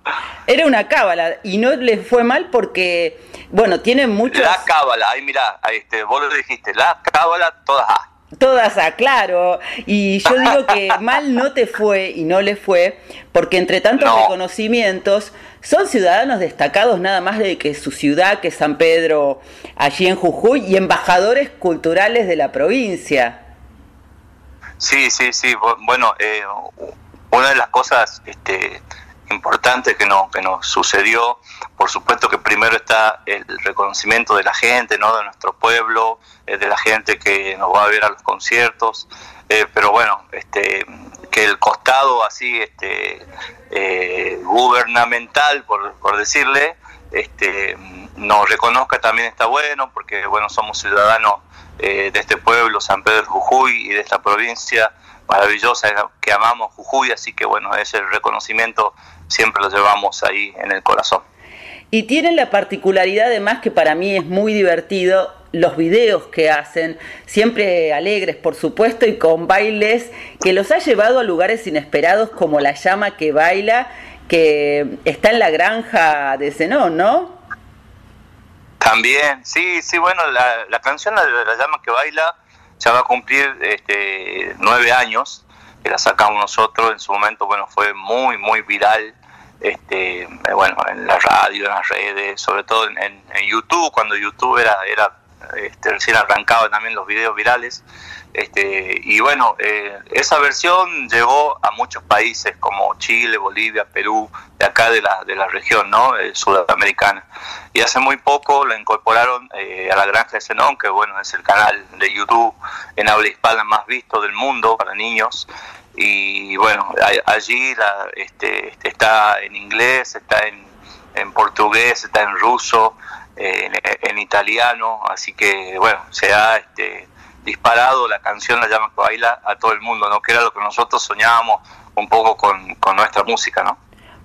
Era una cábala y no le fue mal porque, bueno, tiene muchos... La cábala, ahí mirá, ahí este, vos lo dijiste, la cábala, todas A. Todas A, claro. Y yo digo que mal no te fue y no le fue, porque entre tantos reconocimientos son ciudadanos destacados nada más de que su ciudad, que es San Pedro, allí en Jujuy, y embajadores culturales de la provincia. Sí, sí, sí. Bueno, eh, una de las cosas este, importantes que nos, que nos sucedió, por supuesto que primero está el reconocimiento de la gente, ¿no? de nuestro pueblo, eh, de la gente que nos va a ver a los conciertos, eh, pero bueno, este, que el costado así este, gubernamental, por, por decirle, este, nos reconozca también está bueno, porque bueno, somos ciudadanos eh, de este pueblo, San Pedro Jujuy, y de esta provincia maravillosa que amamos Jujuy, así que bueno, ese reconocimiento siempre lo llevamos ahí en el corazón. Y tienen la particularidad además que para mí es muy divertido los videos que hacen, siempre alegres por supuesto y con bailes que los ha llevado a lugares inesperados como la llama que baila, que está en la granja de Zenón, ¿no? También, sí, sí, bueno, la, canción la, la llama que baila ya va a cumplir este, nueve años, que la sacamos nosotros, en su momento, bueno, fue muy, muy viral, este, bueno, en la radio, en las redes, sobre todo en, YouTube, cuando YouTube era, era este, recién arrancado también los videos virales. Este, y bueno, eh, esa versión llegó a muchos países como Chile, Bolivia, Perú, de acá de la, de la región ¿no? Eh, sudamericana. Y hace muy poco la incorporaron a la Granja de Zenón, que bueno, es el canal de YouTube en habla hispana más visto del mundo para niños y bueno, allí la, este, este, está en inglés, está en, en portugués, está en ruso, en, italiano, así que bueno, se ha este, disparado la canción La llama que baila a todo el mundo, ¿no? que era lo que nosotros soñábamos un poco con, con nuestra música. ¿no?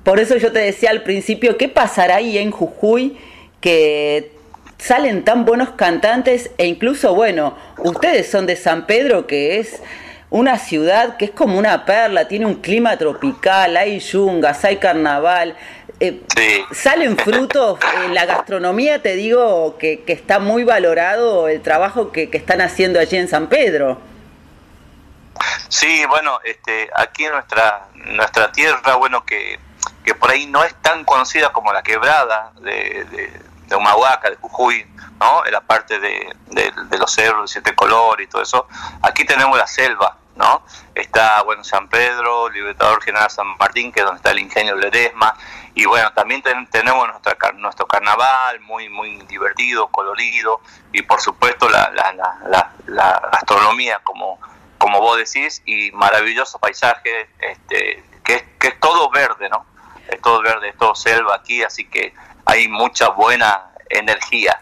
Por eso yo te decía al principio, ¿qué pasará ahí en Jujuy que salen tan buenos cantantes e incluso, bueno, ustedes son de San Pedro, que es una ciudad que es como una perla, tiene un clima tropical, hay yungas, hay carnaval, eh, salen frutos, en la gastronomía te digo que, está muy valorado el trabajo que, están haciendo allí en San Pedro. Sí, bueno, este, aquí en nuestra, nuestra tierra, bueno, que, que por ahí no es tan conocida como la quebrada de, de, de Humahuaca, de Jujuy, ¿no? En la parte de, de los cerros, de siete colores y todo eso. Aquí tenemos la selva, ¿no? Está, bueno, San Pedro, Libertador General San Martín, que es donde está el ingenio Ledesma, y bueno, también tenemos nuestra, nuestro carnaval, muy, muy divertido, colorido, y por supuesto la, la, la, gastronomía, como, como vos decís, y maravilloso paisaje, este, que, es, que es todo verde, ¿no? Es todo verde, es todo selva aquí, así que hay mucha buena energía.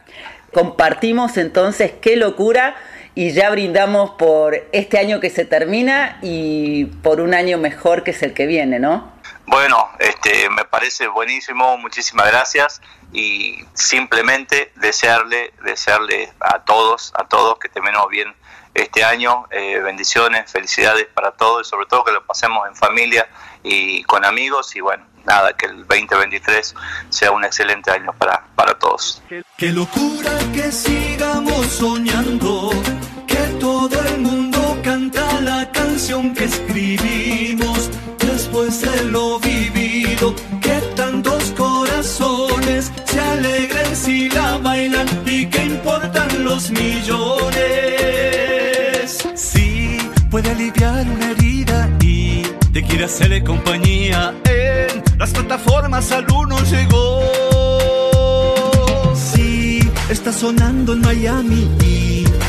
Compartimos entonces, qué locura y ya brindamos por este año que se termina y por un año mejor que es el que viene, ¿no? Bueno, este, me parece buenísimo, muchísimas gracias y simplemente desearle, desearle a todos, a todos que terminemos bien este año, eh, bendiciones, felicidades para todos y sobre todo que lo pasemos en familia y con amigos y bueno, nada, que el 2023 sea un excelente año para, para todos. Qué locura que sigamos soñando y que importan los millones. Sí, puede aliviar una herida y te quiere hacerle compañía en las plataformas al uno llegó. Sí, está sonando en Miami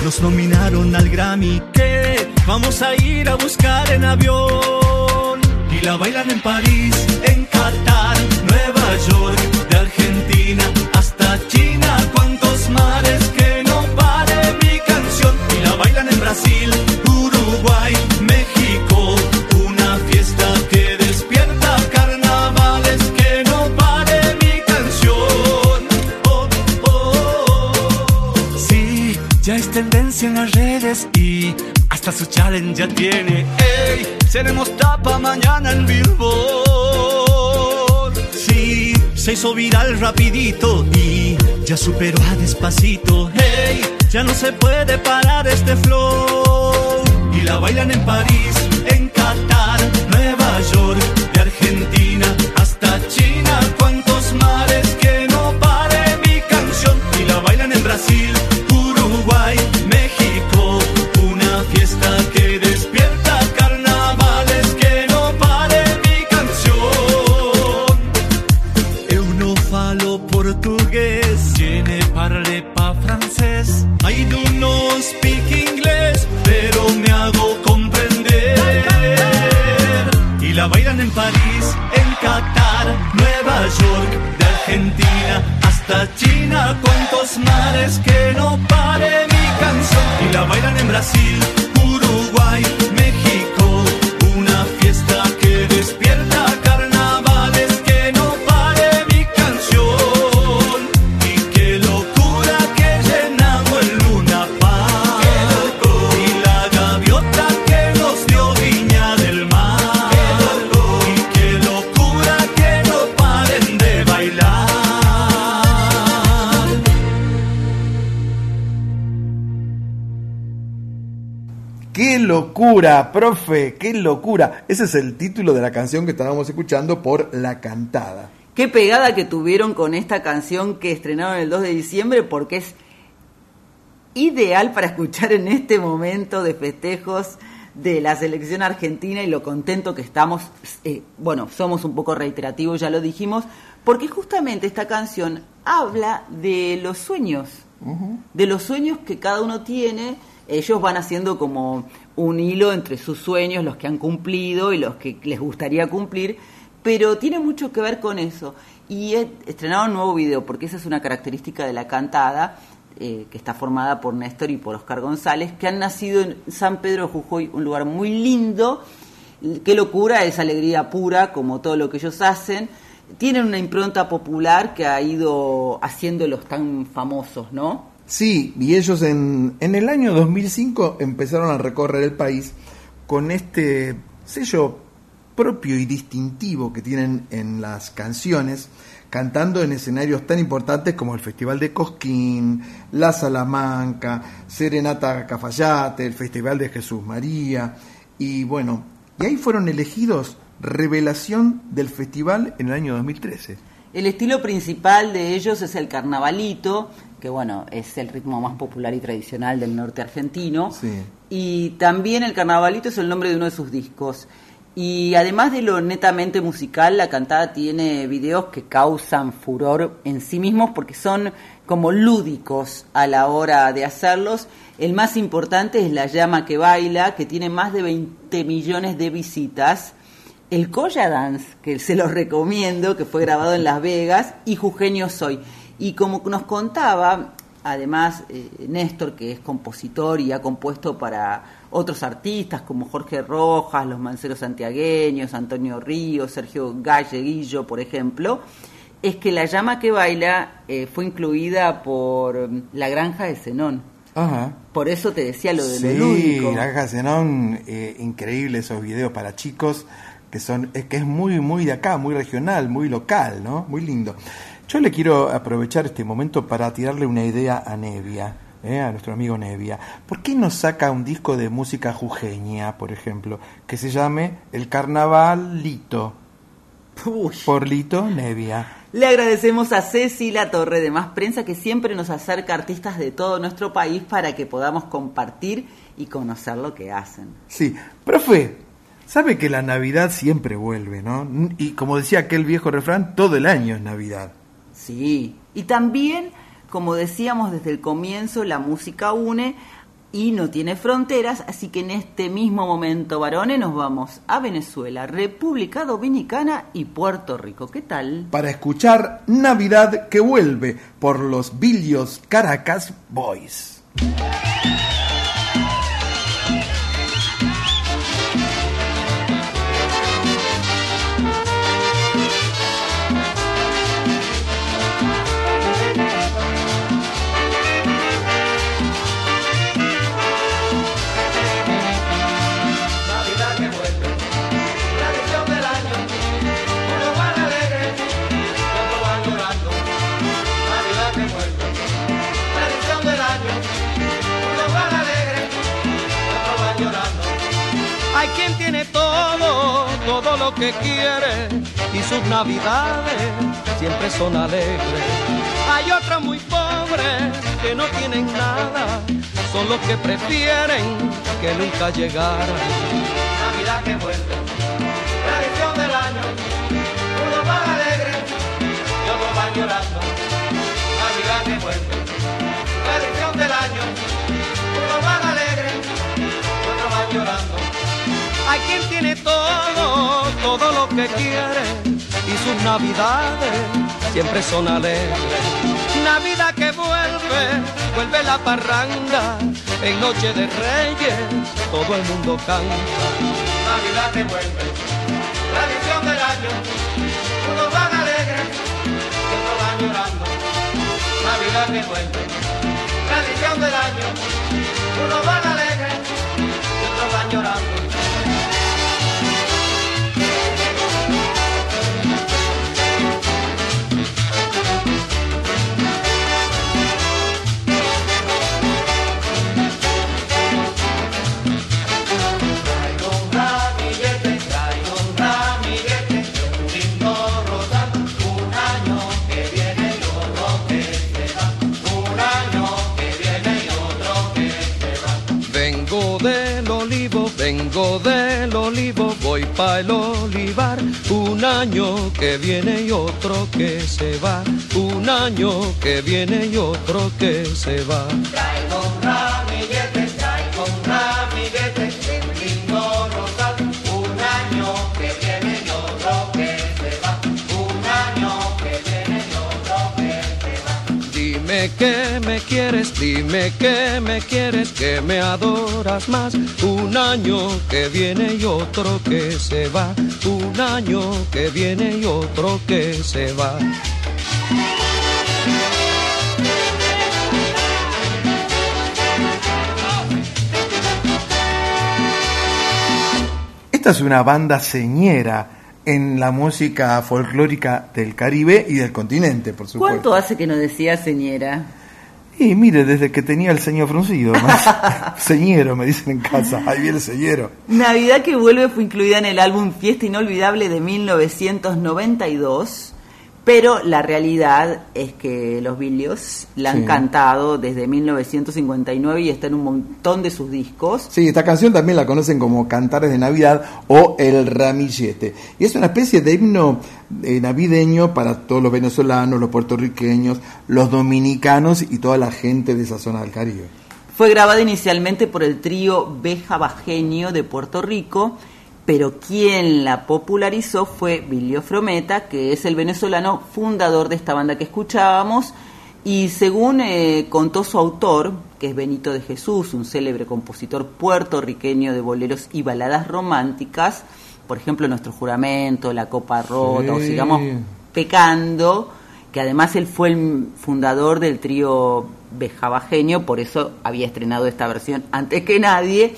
nos nominaron al Grammy que vamos a ir a buscar en avión. Y la bailan en París, en Qatar, Nueva York, de Argentina hasta China. Cuántos mares que no pare mi canción. Y la bailan en Brasil, Uruguay, México. Una fiesta que despierta carnavales que no pare mi canción. Oh, oh, oh. Sí, ya está en las redes y hasta su challenge ya tiene. Ey, seremos tapa mañana en Billboard. Sí, se hizo viral rapidito y ya superó a despacito. Hey, ya no se puede parar este flow. Y la bailan en París, en Qatar, Nueva York, de Argentina hasta China. Cuántos mares China. Cuántos mares que no pare mi canción. Y la bailan en Brasil, locura, profe! ¡Qué locura! Ese es el título de la canción que estábamos escuchando por La Cantada. Qué pegada que tuvieron con esta canción que estrenaron el 2 de diciembre porque es ideal para escuchar en este momento de festejos de la selección argentina y lo contento que estamos, eh, bueno, somos un poco reiterativos, ya lo dijimos, porque justamente esta canción habla de los sueños, de los sueños que cada uno tiene, ellos van haciendo como un hilo entre sus sueños, los que han cumplido y los que les gustaría cumplir, pero tiene mucho que ver con eso. Y estrenaron un nuevo video, porque esa es una característica de la cantada, eh, que está formada por Néstor y por Oscar González, que han nacido en San Pedro de Jujuy, un lugar muy lindo. Qué locura, es alegría pura, como todo lo que ellos hacen. Tienen una impronta popular que ha ido haciéndolos tan famosos, ¿no? Sí, y ellos en, en el año 2005 empezaron a recorrer el país con este sello propio y distintivo que tienen en las canciones, cantando en escenarios tan importantes como el Festival de Cosquín, La Salamanca, Serenata Cafayate, el Festival de Jesús María, y bueno, y ahí fueron elegidos revelación del festival en el año 2013. El estilo principal de ellos es el carnavalito, que bueno, es el ritmo más popular y tradicional del norte argentino. Y también el carnavalito es el nombre de uno de sus discos. Y además de lo netamente musical, la cantada tiene videos que causan furor en sí mismos porque son como lúdicos a la hora de hacerlos. El más importante es La llama que baila, que tiene más de 20 millones de visitas. El Coya Dance, que se los recomiendo, que fue grabado en Las Vegas, y Jujeño Soy. Y como nos contaba, además, eh, Néstor, que es compositor y ha compuesto para otros artistas como Jorge Rojas, los Manceros Santiagueños, Antonio Ríos, Sergio Galleguillo, por ejemplo, es que La Llama que Baila eh, fue incluida por mm, La Granja de Zenón. Ajá. Por eso te decía lo de sí, lo lúdico. La Granja de Zenón, eh, increíble esos videos para chicos, que son es que es muy, muy de acá, muy regional, muy local, ¿no? Muy lindo. Yo le quiero aprovechar este momento para tirarle una idea a Nevia. ¿eh? a nuestro amigo Nevia. ¿Por qué no saca un disco de música jujeña, por ejemplo, que se llame El Carnavalito? Por Lito Nevia. Le agradecemos a Ceci La Torre de Más Prensa que siempre nos acerca artistas de todo nuestro país para que podamos compartir y conocer lo que hacen. Sí, profe, sabe que la Navidad siempre vuelve, ¿no? Y como decía aquel viejo refrán, todo el año es Navidad. Sí, y también como decíamos desde el comienzo, la música une y no tiene fronteras, así que en este mismo momento, varones, nos vamos a Venezuela, República Dominicana y Puerto Rico. ¿Qué tal? Para escuchar Navidad que vuelve por los Villos Caracas Boys. Que quiere y sus navidades siempre son alegres. Hay otros muy pobres que no tienen nada, son los que prefieren que nunca llegaran. Navidad que vuelve, tradición del año, unos van alegres y otros van llorando. Quien tiene todo, todo lo que quiere y sus navidades siempre son alegres. Navidad que vuelve, vuelve la parranda, en noche de reyes todo el mundo canta. Navidad que vuelve, tradición del año, unos van alegres y otros van llorando. Navidad que vuelve, tradición del año, unos van alegres y otros van llorando. Vengo del olivo, voy pa' el olivar. Un año que viene y otro que se va. Un año que viene y otro que se va. Traigo un ramillete, traigo un ramillete, lindo rosal. Un año que viene y otro que se va. Un año que viene y otro que se va. Dime que quieres, dime que me quieres, que me adoras más. Un año que viene y otro que se va. Un año que viene y otro que se va. Esta es una banda señera en la música folclórica del Caribe y del continente, por supuesto. ¿Cuánto hace que no decía señora? Y mire, desde que tenía el ceño fruncido, más señero, me dicen en casa, ahí viene el señero. Navidad que vuelve fue incluida en el álbum Fiesta Inolvidable de 1992, pero la realidad es que los Billios la han Sí. cantado desde 1959 y está en un montón de sus discos. Sí, esta canción también la conocen como Cantares de Navidad o El Ramillete. Y es una especie de himno eh, navideño para todos los venezolanos, los puertorriqueños, los dominicanos y toda la gente de esa zona del Caribe. Fue grabada inicialmente por el trío Beja Bajeño de Puerto Rico, pero quien la popularizó fue Bilio Frometa, que es el venezolano fundador de esta banda que escuchábamos, y según eh, contó su autor, que es Benito de Jesús, un célebre compositor puertorriqueño de boleros y baladas románticas, por ejemplo, Nuestro Juramento, La Copa Rota, o sigamos pecando, que además él fue el fundador del trío Bejabajeño, por eso había estrenado esta versión antes que nadie,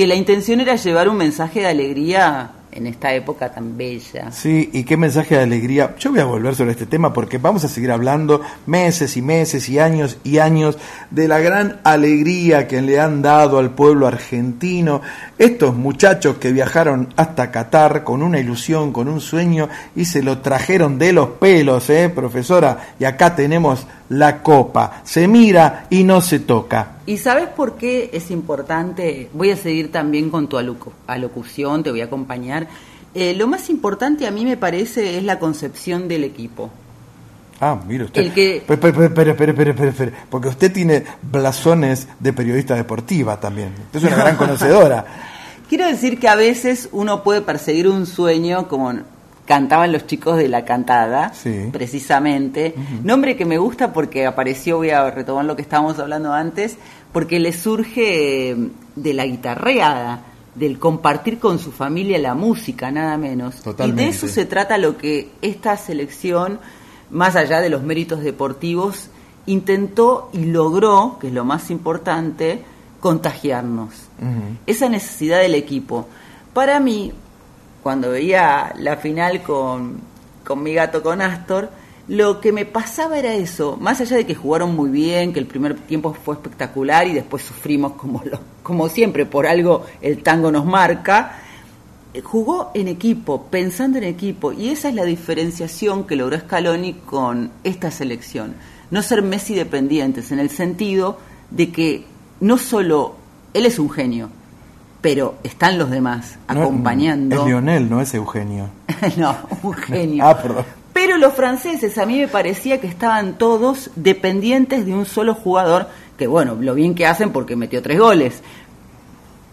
que la intención era llevar un mensaje de alegría en esta época tan bella. Sí, y qué mensaje de alegría. Yo voy a volver sobre este tema porque vamos a seguir hablando meses y meses y años y años de la gran alegría que le han dado al pueblo argentino estos muchachos que viajaron hasta Qatar con una ilusión, con un sueño y se lo trajeron de los pelos, ¿eh, profesora? Y acá tenemos la copa. Se mira y no se toca. ¿Y sabes por qué es importante? Voy a seguir también con tu alocu- alocución, te voy a acompañar. Eh, lo más importante a mí me parece es la concepción del equipo. Ah, mire usted. El que- espere, espere, espere, porque usted tiene blasones de periodista deportiva también. Usted es una gran conocedora. Quiero decir que a veces uno puede perseguir un sueño como cantaban los chicos de la cantada, Sí. precisamente. Nombre que me gusta porque apareció, voy a retomar lo que estábamos hablando antes, porque le surge eh, de la guitarreada, del compartir con su familia la música, nada menos. Totalmente. Y de eso se trata lo que esta selección, más allá de los méritos deportivos, intentó y logró, que es lo más importante, contagiarnos esa necesidad del equipo. Para mí, cuando veía la final con, con mi gato, con Astor, lo que me pasaba era eso, más allá de que jugaron muy bien, que el primer tiempo fue espectacular y después sufrimos como, lo- como siempre, por algo el tango nos marca, eh, jugó en equipo, pensando en equipo, y esa es la diferenciación que logró Scaloni con esta selección. No ser Messi dependientes, en el sentido de que no solo él es un genio, pero están los demás No, acompañando. Es Lionel, no es Eugenio. no, un genio. Ah, perdón. Pero los franceses a mí me parecía que estaban todos dependientes de un solo jugador, que bueno, lo bien que hacen porque metió tres goles.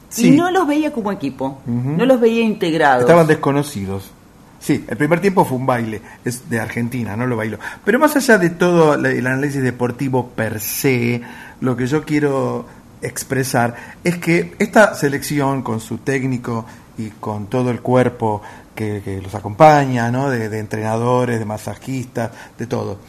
Sí. Y no los veía como equipo, no los veía integrados. Estaban desconocidos. Sí, el primer tiempo fue un baile, es de Argentina, no lo bailó. Pero más allá de todo el análisis deportivo per se, lo que yo quiero expresar es que esta selección con su técnico y con todo el cuerpo que, los acompaña, ¿no? de, de entrenadores, de masajistas, de todo.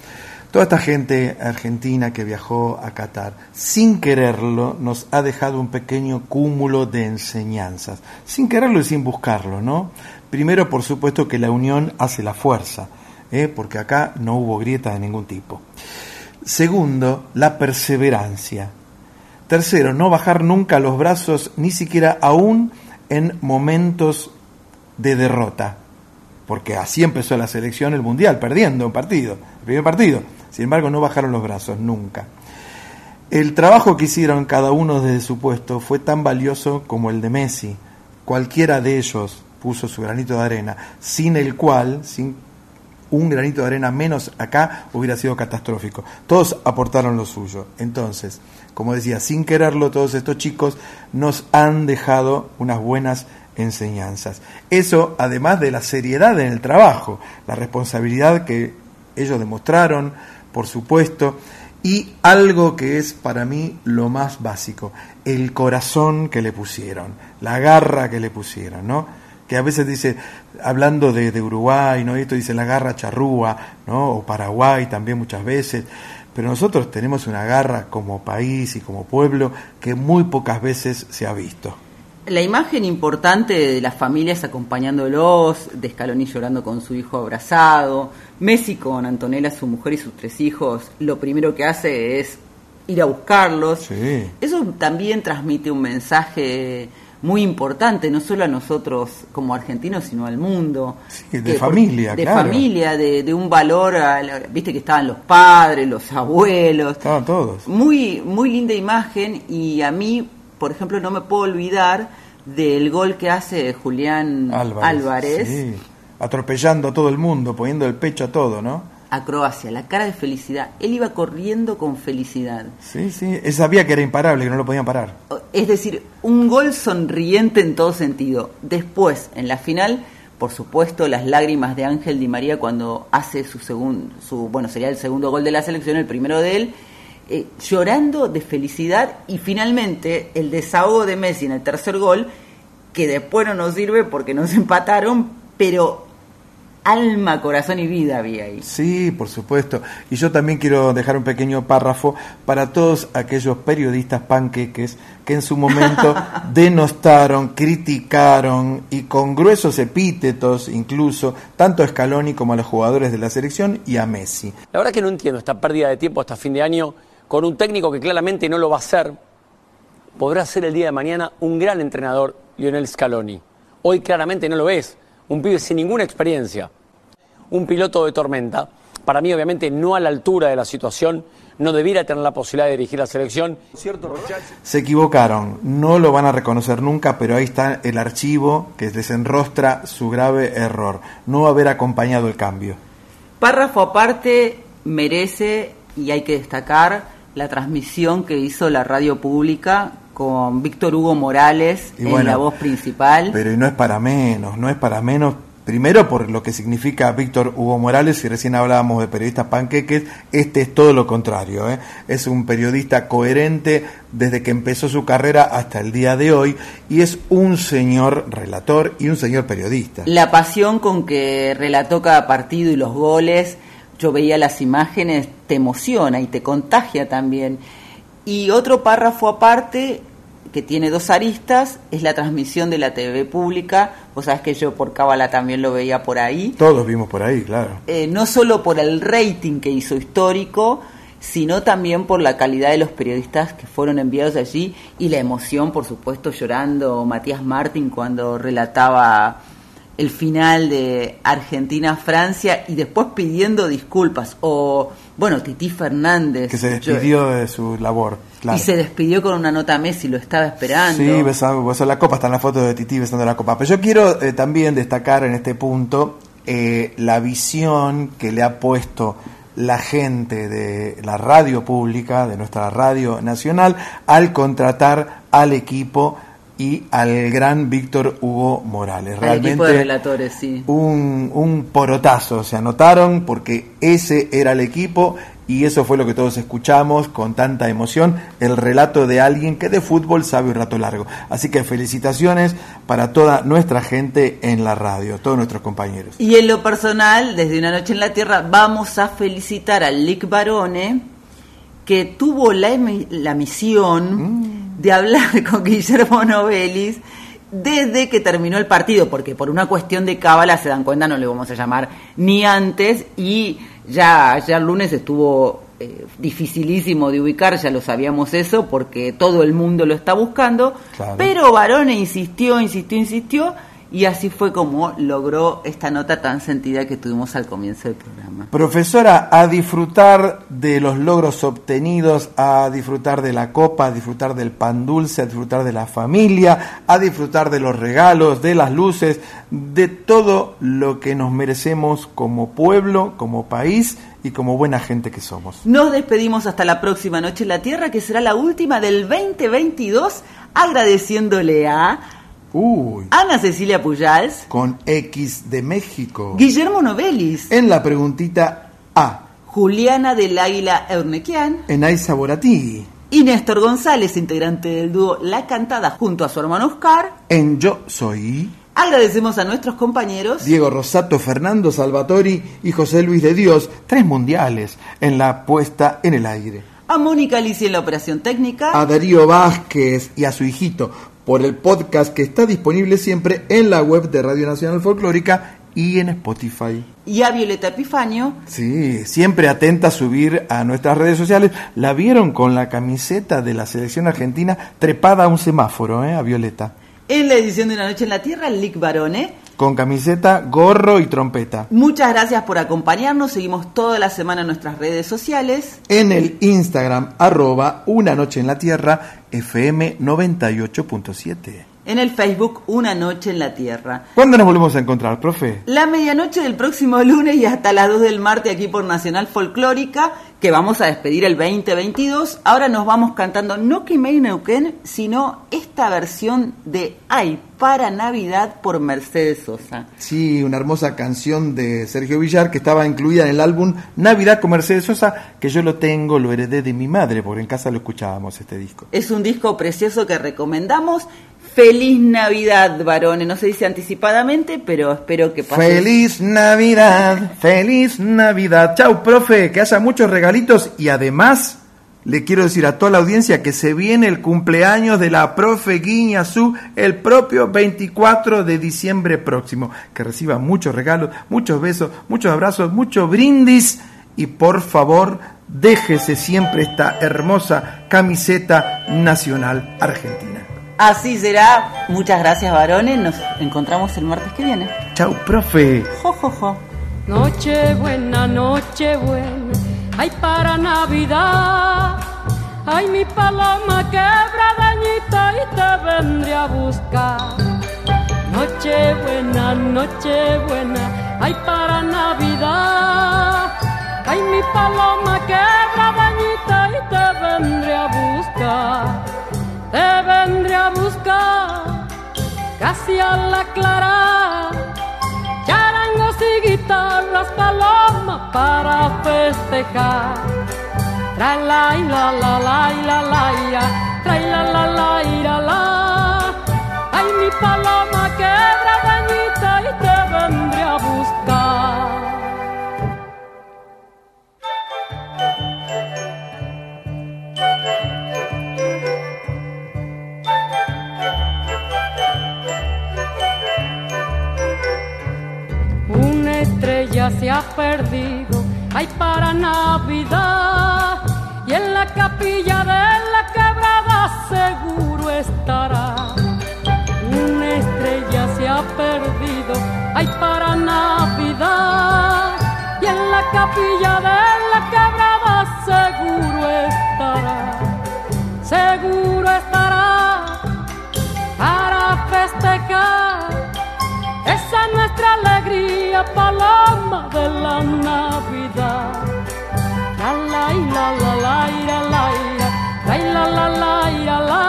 Toda esta gente argentina que viajó a Qatar, sin quererlo, nos ha dejado un pequeño cúmulo de enseñanzas. Sin quererlo y sin buscarlo, ¿no? Primero, por supuesto, que la unión hace la fuerza, ¿eh? porque acá no hubo grieta de ningún tipo. Segundo, la perseverancia. Tercero, no bajar nunca los brazos, ni siquiera aún en momentos de derrota. Porque así empezó la selección, el Mundial, perdiendo un partido, el primer partido. Sin embargo, no bajaron los brazos nunca. El trabajo que hicieron cada uno desde su puesto fue tan valioso como el de Messi, cualquiera de ellos puso su granito de arena, sin el cual, sin un granito de arena menos acá, hubiera sido catastrófico. Todos aportaron lo suyo. Entonces, como decía, sin quererlo, todos estos chicos nos han dejado unas buenas enseñanzas. Eso, además de la seriedad en el trabajo, la responsabilidad que ellos demostraron, por supuesto, y algo que es para mí lo más básico, el corazón que le pusieron, la garra que le pusieron, ¿no? Que a veces dice, hablando de, de Uruguay, ¿no? Esto dice la garra charrúa, ¿no? O Paraguay también muchas veces. Pero nosotros tenemos una garra como país y como pueblo que muy pocas veces se ha visto. La imagen importante de las familias acompañándolos, de Scaloni llorando con su hijo abrazado, Messi con Antonella, su mujer y sus tres hijos, lo primero que hace es ir a buscarlos. Eso también transmite un mensaje muy importante, no solo a nosotros como argentinos, sino al mundo. de familia, De claro. familia, de, de un valor, a la- viste que estaban los padres, los abuelos. Estaban todos. Muy, muy linda imagen y a mí, por ejemplo, no me puedo olvidar del gol que hace Julián Álvarez. Álvarez sí. Atropellando a todo el mundo, poniendo el pecho a todo, ¿no? A Croacia, la cara de felicidad. Él iba corriendo con felicidad. Sí, sí. Él sabía que era imparable, que no lo podían parar. Es decir, un gol sonriente en todo sentido. Después, en la final, por supuesto, las lágrimas de Ángel Di María cuando hace su segundo, su, bueno, sería el segundo gol de la selección, el primero de él, eh, llorando de felicidad y finalmente el desahogo de Messi en el tercer gol, que después no nos sirve porque nos empataron, pero alma, corazón y vida había ahí. Sí, por supuesto. Y yo también quiero dejar un pequeño párrafo para todos aquellos periodistas panqueques que en su momento denostaron, criticaron y con gruesos epítetos incluso, tanto a Scaloni como a los jugadores de la selección y a Messi. La verdad que no entiendo esta pérdida de tiempo hasta fin de año con un técnico que claramente no lo va a hacer. Podrá ser el día de mañana un gran entrenador, Lionel Scaloni. Hoy claramente no lo es. Un pibe sin ninguna experiencia. Un piloto de tormenta. Para mí, obviamente, no a la altura de la situación. No debiera tener la posibilidad de dirigir la selección. ¿Cierto, Se equivocaron, no lo van a reconocer nunca, pero ahí está el archivo que les enrostra su grave error, no haber acompañado el cambio. Párrafo aparte merece y hay que destacar la transmisión que hizo la radio pública con Víctor Hugo Morales Y en bueno, la voz principal. Pero y no es para menos, no es para menos. Primero por lo que significa Víctor Hugo Morales, y recién hablábamos de periodistas panqueques, este es todo lo contrario. ¿eh? Es un periodista coherente desde que empezó su carrera hasta el día de hoy y es un señor relator y un señor periodista. La pasión con que relató cada partido y los goles, yo veía las imágenes, te emociona y te contagia también. Y otro párrafo aparte, que tiene dos aristas, es la transmisión de la TV pública. Vos sabés que yo por Cábala también lo veía por ahí. Todos vimos por ahí, claro. Eh, no solo por el rating que hizo histórico, sino también por la calidad de los periodistas que fueron enviados allí y la emoción, por supuesto, llorando Matías Martín cuando relataba el final de Argentina-Francia y después pidiendo disculpas. O, bueno, Titi Fernández. Que se yo- despidió de su labor. Claro. Y se despidió con una nota a Messi, lo estaba esperando. Sí, besando, besó la copa, está en la foto de Titi besando la copa. Pero yo quiero eh, también destacar en este punto eh, la visión que le ha puesto la gente de la radio pública, de nuestra radio nacional, al contratar al equipo y al gran Víctor Hugo Morales. Al equipo de Realmente relatores, sí. un, un porotazo, se anotaron porque ese era el equipo y eso fue lo que todos escuchamos con tanta emoción, el relato de alguien que de fútbol sabe un rato largo. Así que felicitaciones para toda nuestra gente en la radio, todos nuestros compañeros. Y en lo personal, desde Una Noche en la Tierra, vamos a felicitar al Lick Barone, que tuvo la, la misión de hablar con Guillermo Novelis desde que terminó el partido, porque por una cuestión de cábala, se dan cuenta, no le vamos a llamar ni antes, y ya ayer lunes estuvo eh, dificilísimo de ubicar, ya lo sabíamos eso, porque todo el mundo lo está buscando, Claro. pero Barone insistió, insistió, insistió, y así fue como logró esta nota tan sentida que tuvimos al comienzo del programa. Profesora, a disfrutar de los logros obtenidos, a disfrutar de la copa, a disfrutar del pan dulce, a disfrutar de la familia, a disfrutar de los regalos, de las luces, de todo lo que nos merecemos como pueblo, como país y como buena gente que somos. Nos despedimos hasta la próxima noche en la Tierra, que será la última del 2022, agradeciéndole a Uy, Ana Cecilia Pujals, con X de México. Guillermo Novelis, En la preguntita A, Juliana del Águila Eurnequian en Aiza Boratí. y Néstor González, integrante del dúo La Cantada junto a su hermano Oscar. En Yo Soy, Agradecemos a nuestros compañeros. Diego Rosato, Fernando Salvatori y José Luis de Dios, tres mundiales en la puesta en el aire. A Mónica Alicia en la operación técnica. A Darío Vázquez y a su hijito por el podcast que está disponible siempre en la web de Radio Nacional Folclórica y en Spotify. Y a Violeta Epifanio. Sí, siempre atenta a subir a nuestras redes sociales. La vieron con la camiseta de la selección argentina trepada a un semáforo, ¿eh? A Violeta. En la edición de Una Noche en la Tierra, Lick Barone. Con camiseta, gorro y trompeta. Muchas gracias por acompañarnos. Seguimos toda la semana en nuestras redes sociales. En el Instagram, arroba Una Noche en la Tierra, FM 98.7. En el Facebook, Una Noche en la Tierra. ¿Cuándo nos volvemos a encontrar, profe? La medianoche del próximo lunes y hasta las 2 del martes aquí por Nacional Folclórica, que vamos a despedir el 2022. Ahora nos vamos cantando no Quimei Neuquén, sino esta versión de Ay para Navidad por Mercedes Sosa. Sí, una hermosa canción de Sergio Villar que estaba incluida en el álbum Navidad con Mercedes Sosa, que yo lo tengo, lo heredé de mi madre, porque en casa lo escuchábamos este disco. Es un disco precioso que recomendamos. Feliz Navidad, varones. No se dice anticipadamente, pero espero que pasen. Feliz Navidad, feliz Navidad. Chau, profe, que haya muchos regalitos y además le quiero decir a toda la audiencia que se viene el cumpleaños de la profe Guiñazú el propio 24 de diciembre próximo. Que reciba muchos regalos, muchos besos, muchos abrazos, mucho brindis y por favor déjese siempre esta hermosa camiseta nacional argentina. Así será. Muchas gracias, varones. Nos encontramos el martes que viene. Chau, profe. Jo, jo, jo. Noche buena, noche buena, ay para Navidad. Ay mi paloma quebradañita y te vendré a buscar. Noche buena, noche buena, ay para Navidad. Ay mi paloma quebradañita y te vendré a buscar. Te vendré a buscar casi a la clara charangos y guitarras, paloma para festejar. Trae la la la la la la la la la la la. Ay mi paloma quebradañita y te vendré a buscar. Se ha perdido, ay para Navidad, y en la capilla de la quebrada seguro estará. Una estrella se ha perdido, ay para Navidad, y en la capilla de la quebrada seguro estará. Seguro estará para festejar esa es nuestra alegría, paloma de la Navidad. La la la la la la la la la la la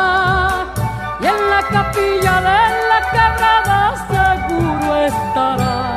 Y en la capilla de la quebrada seguro estará.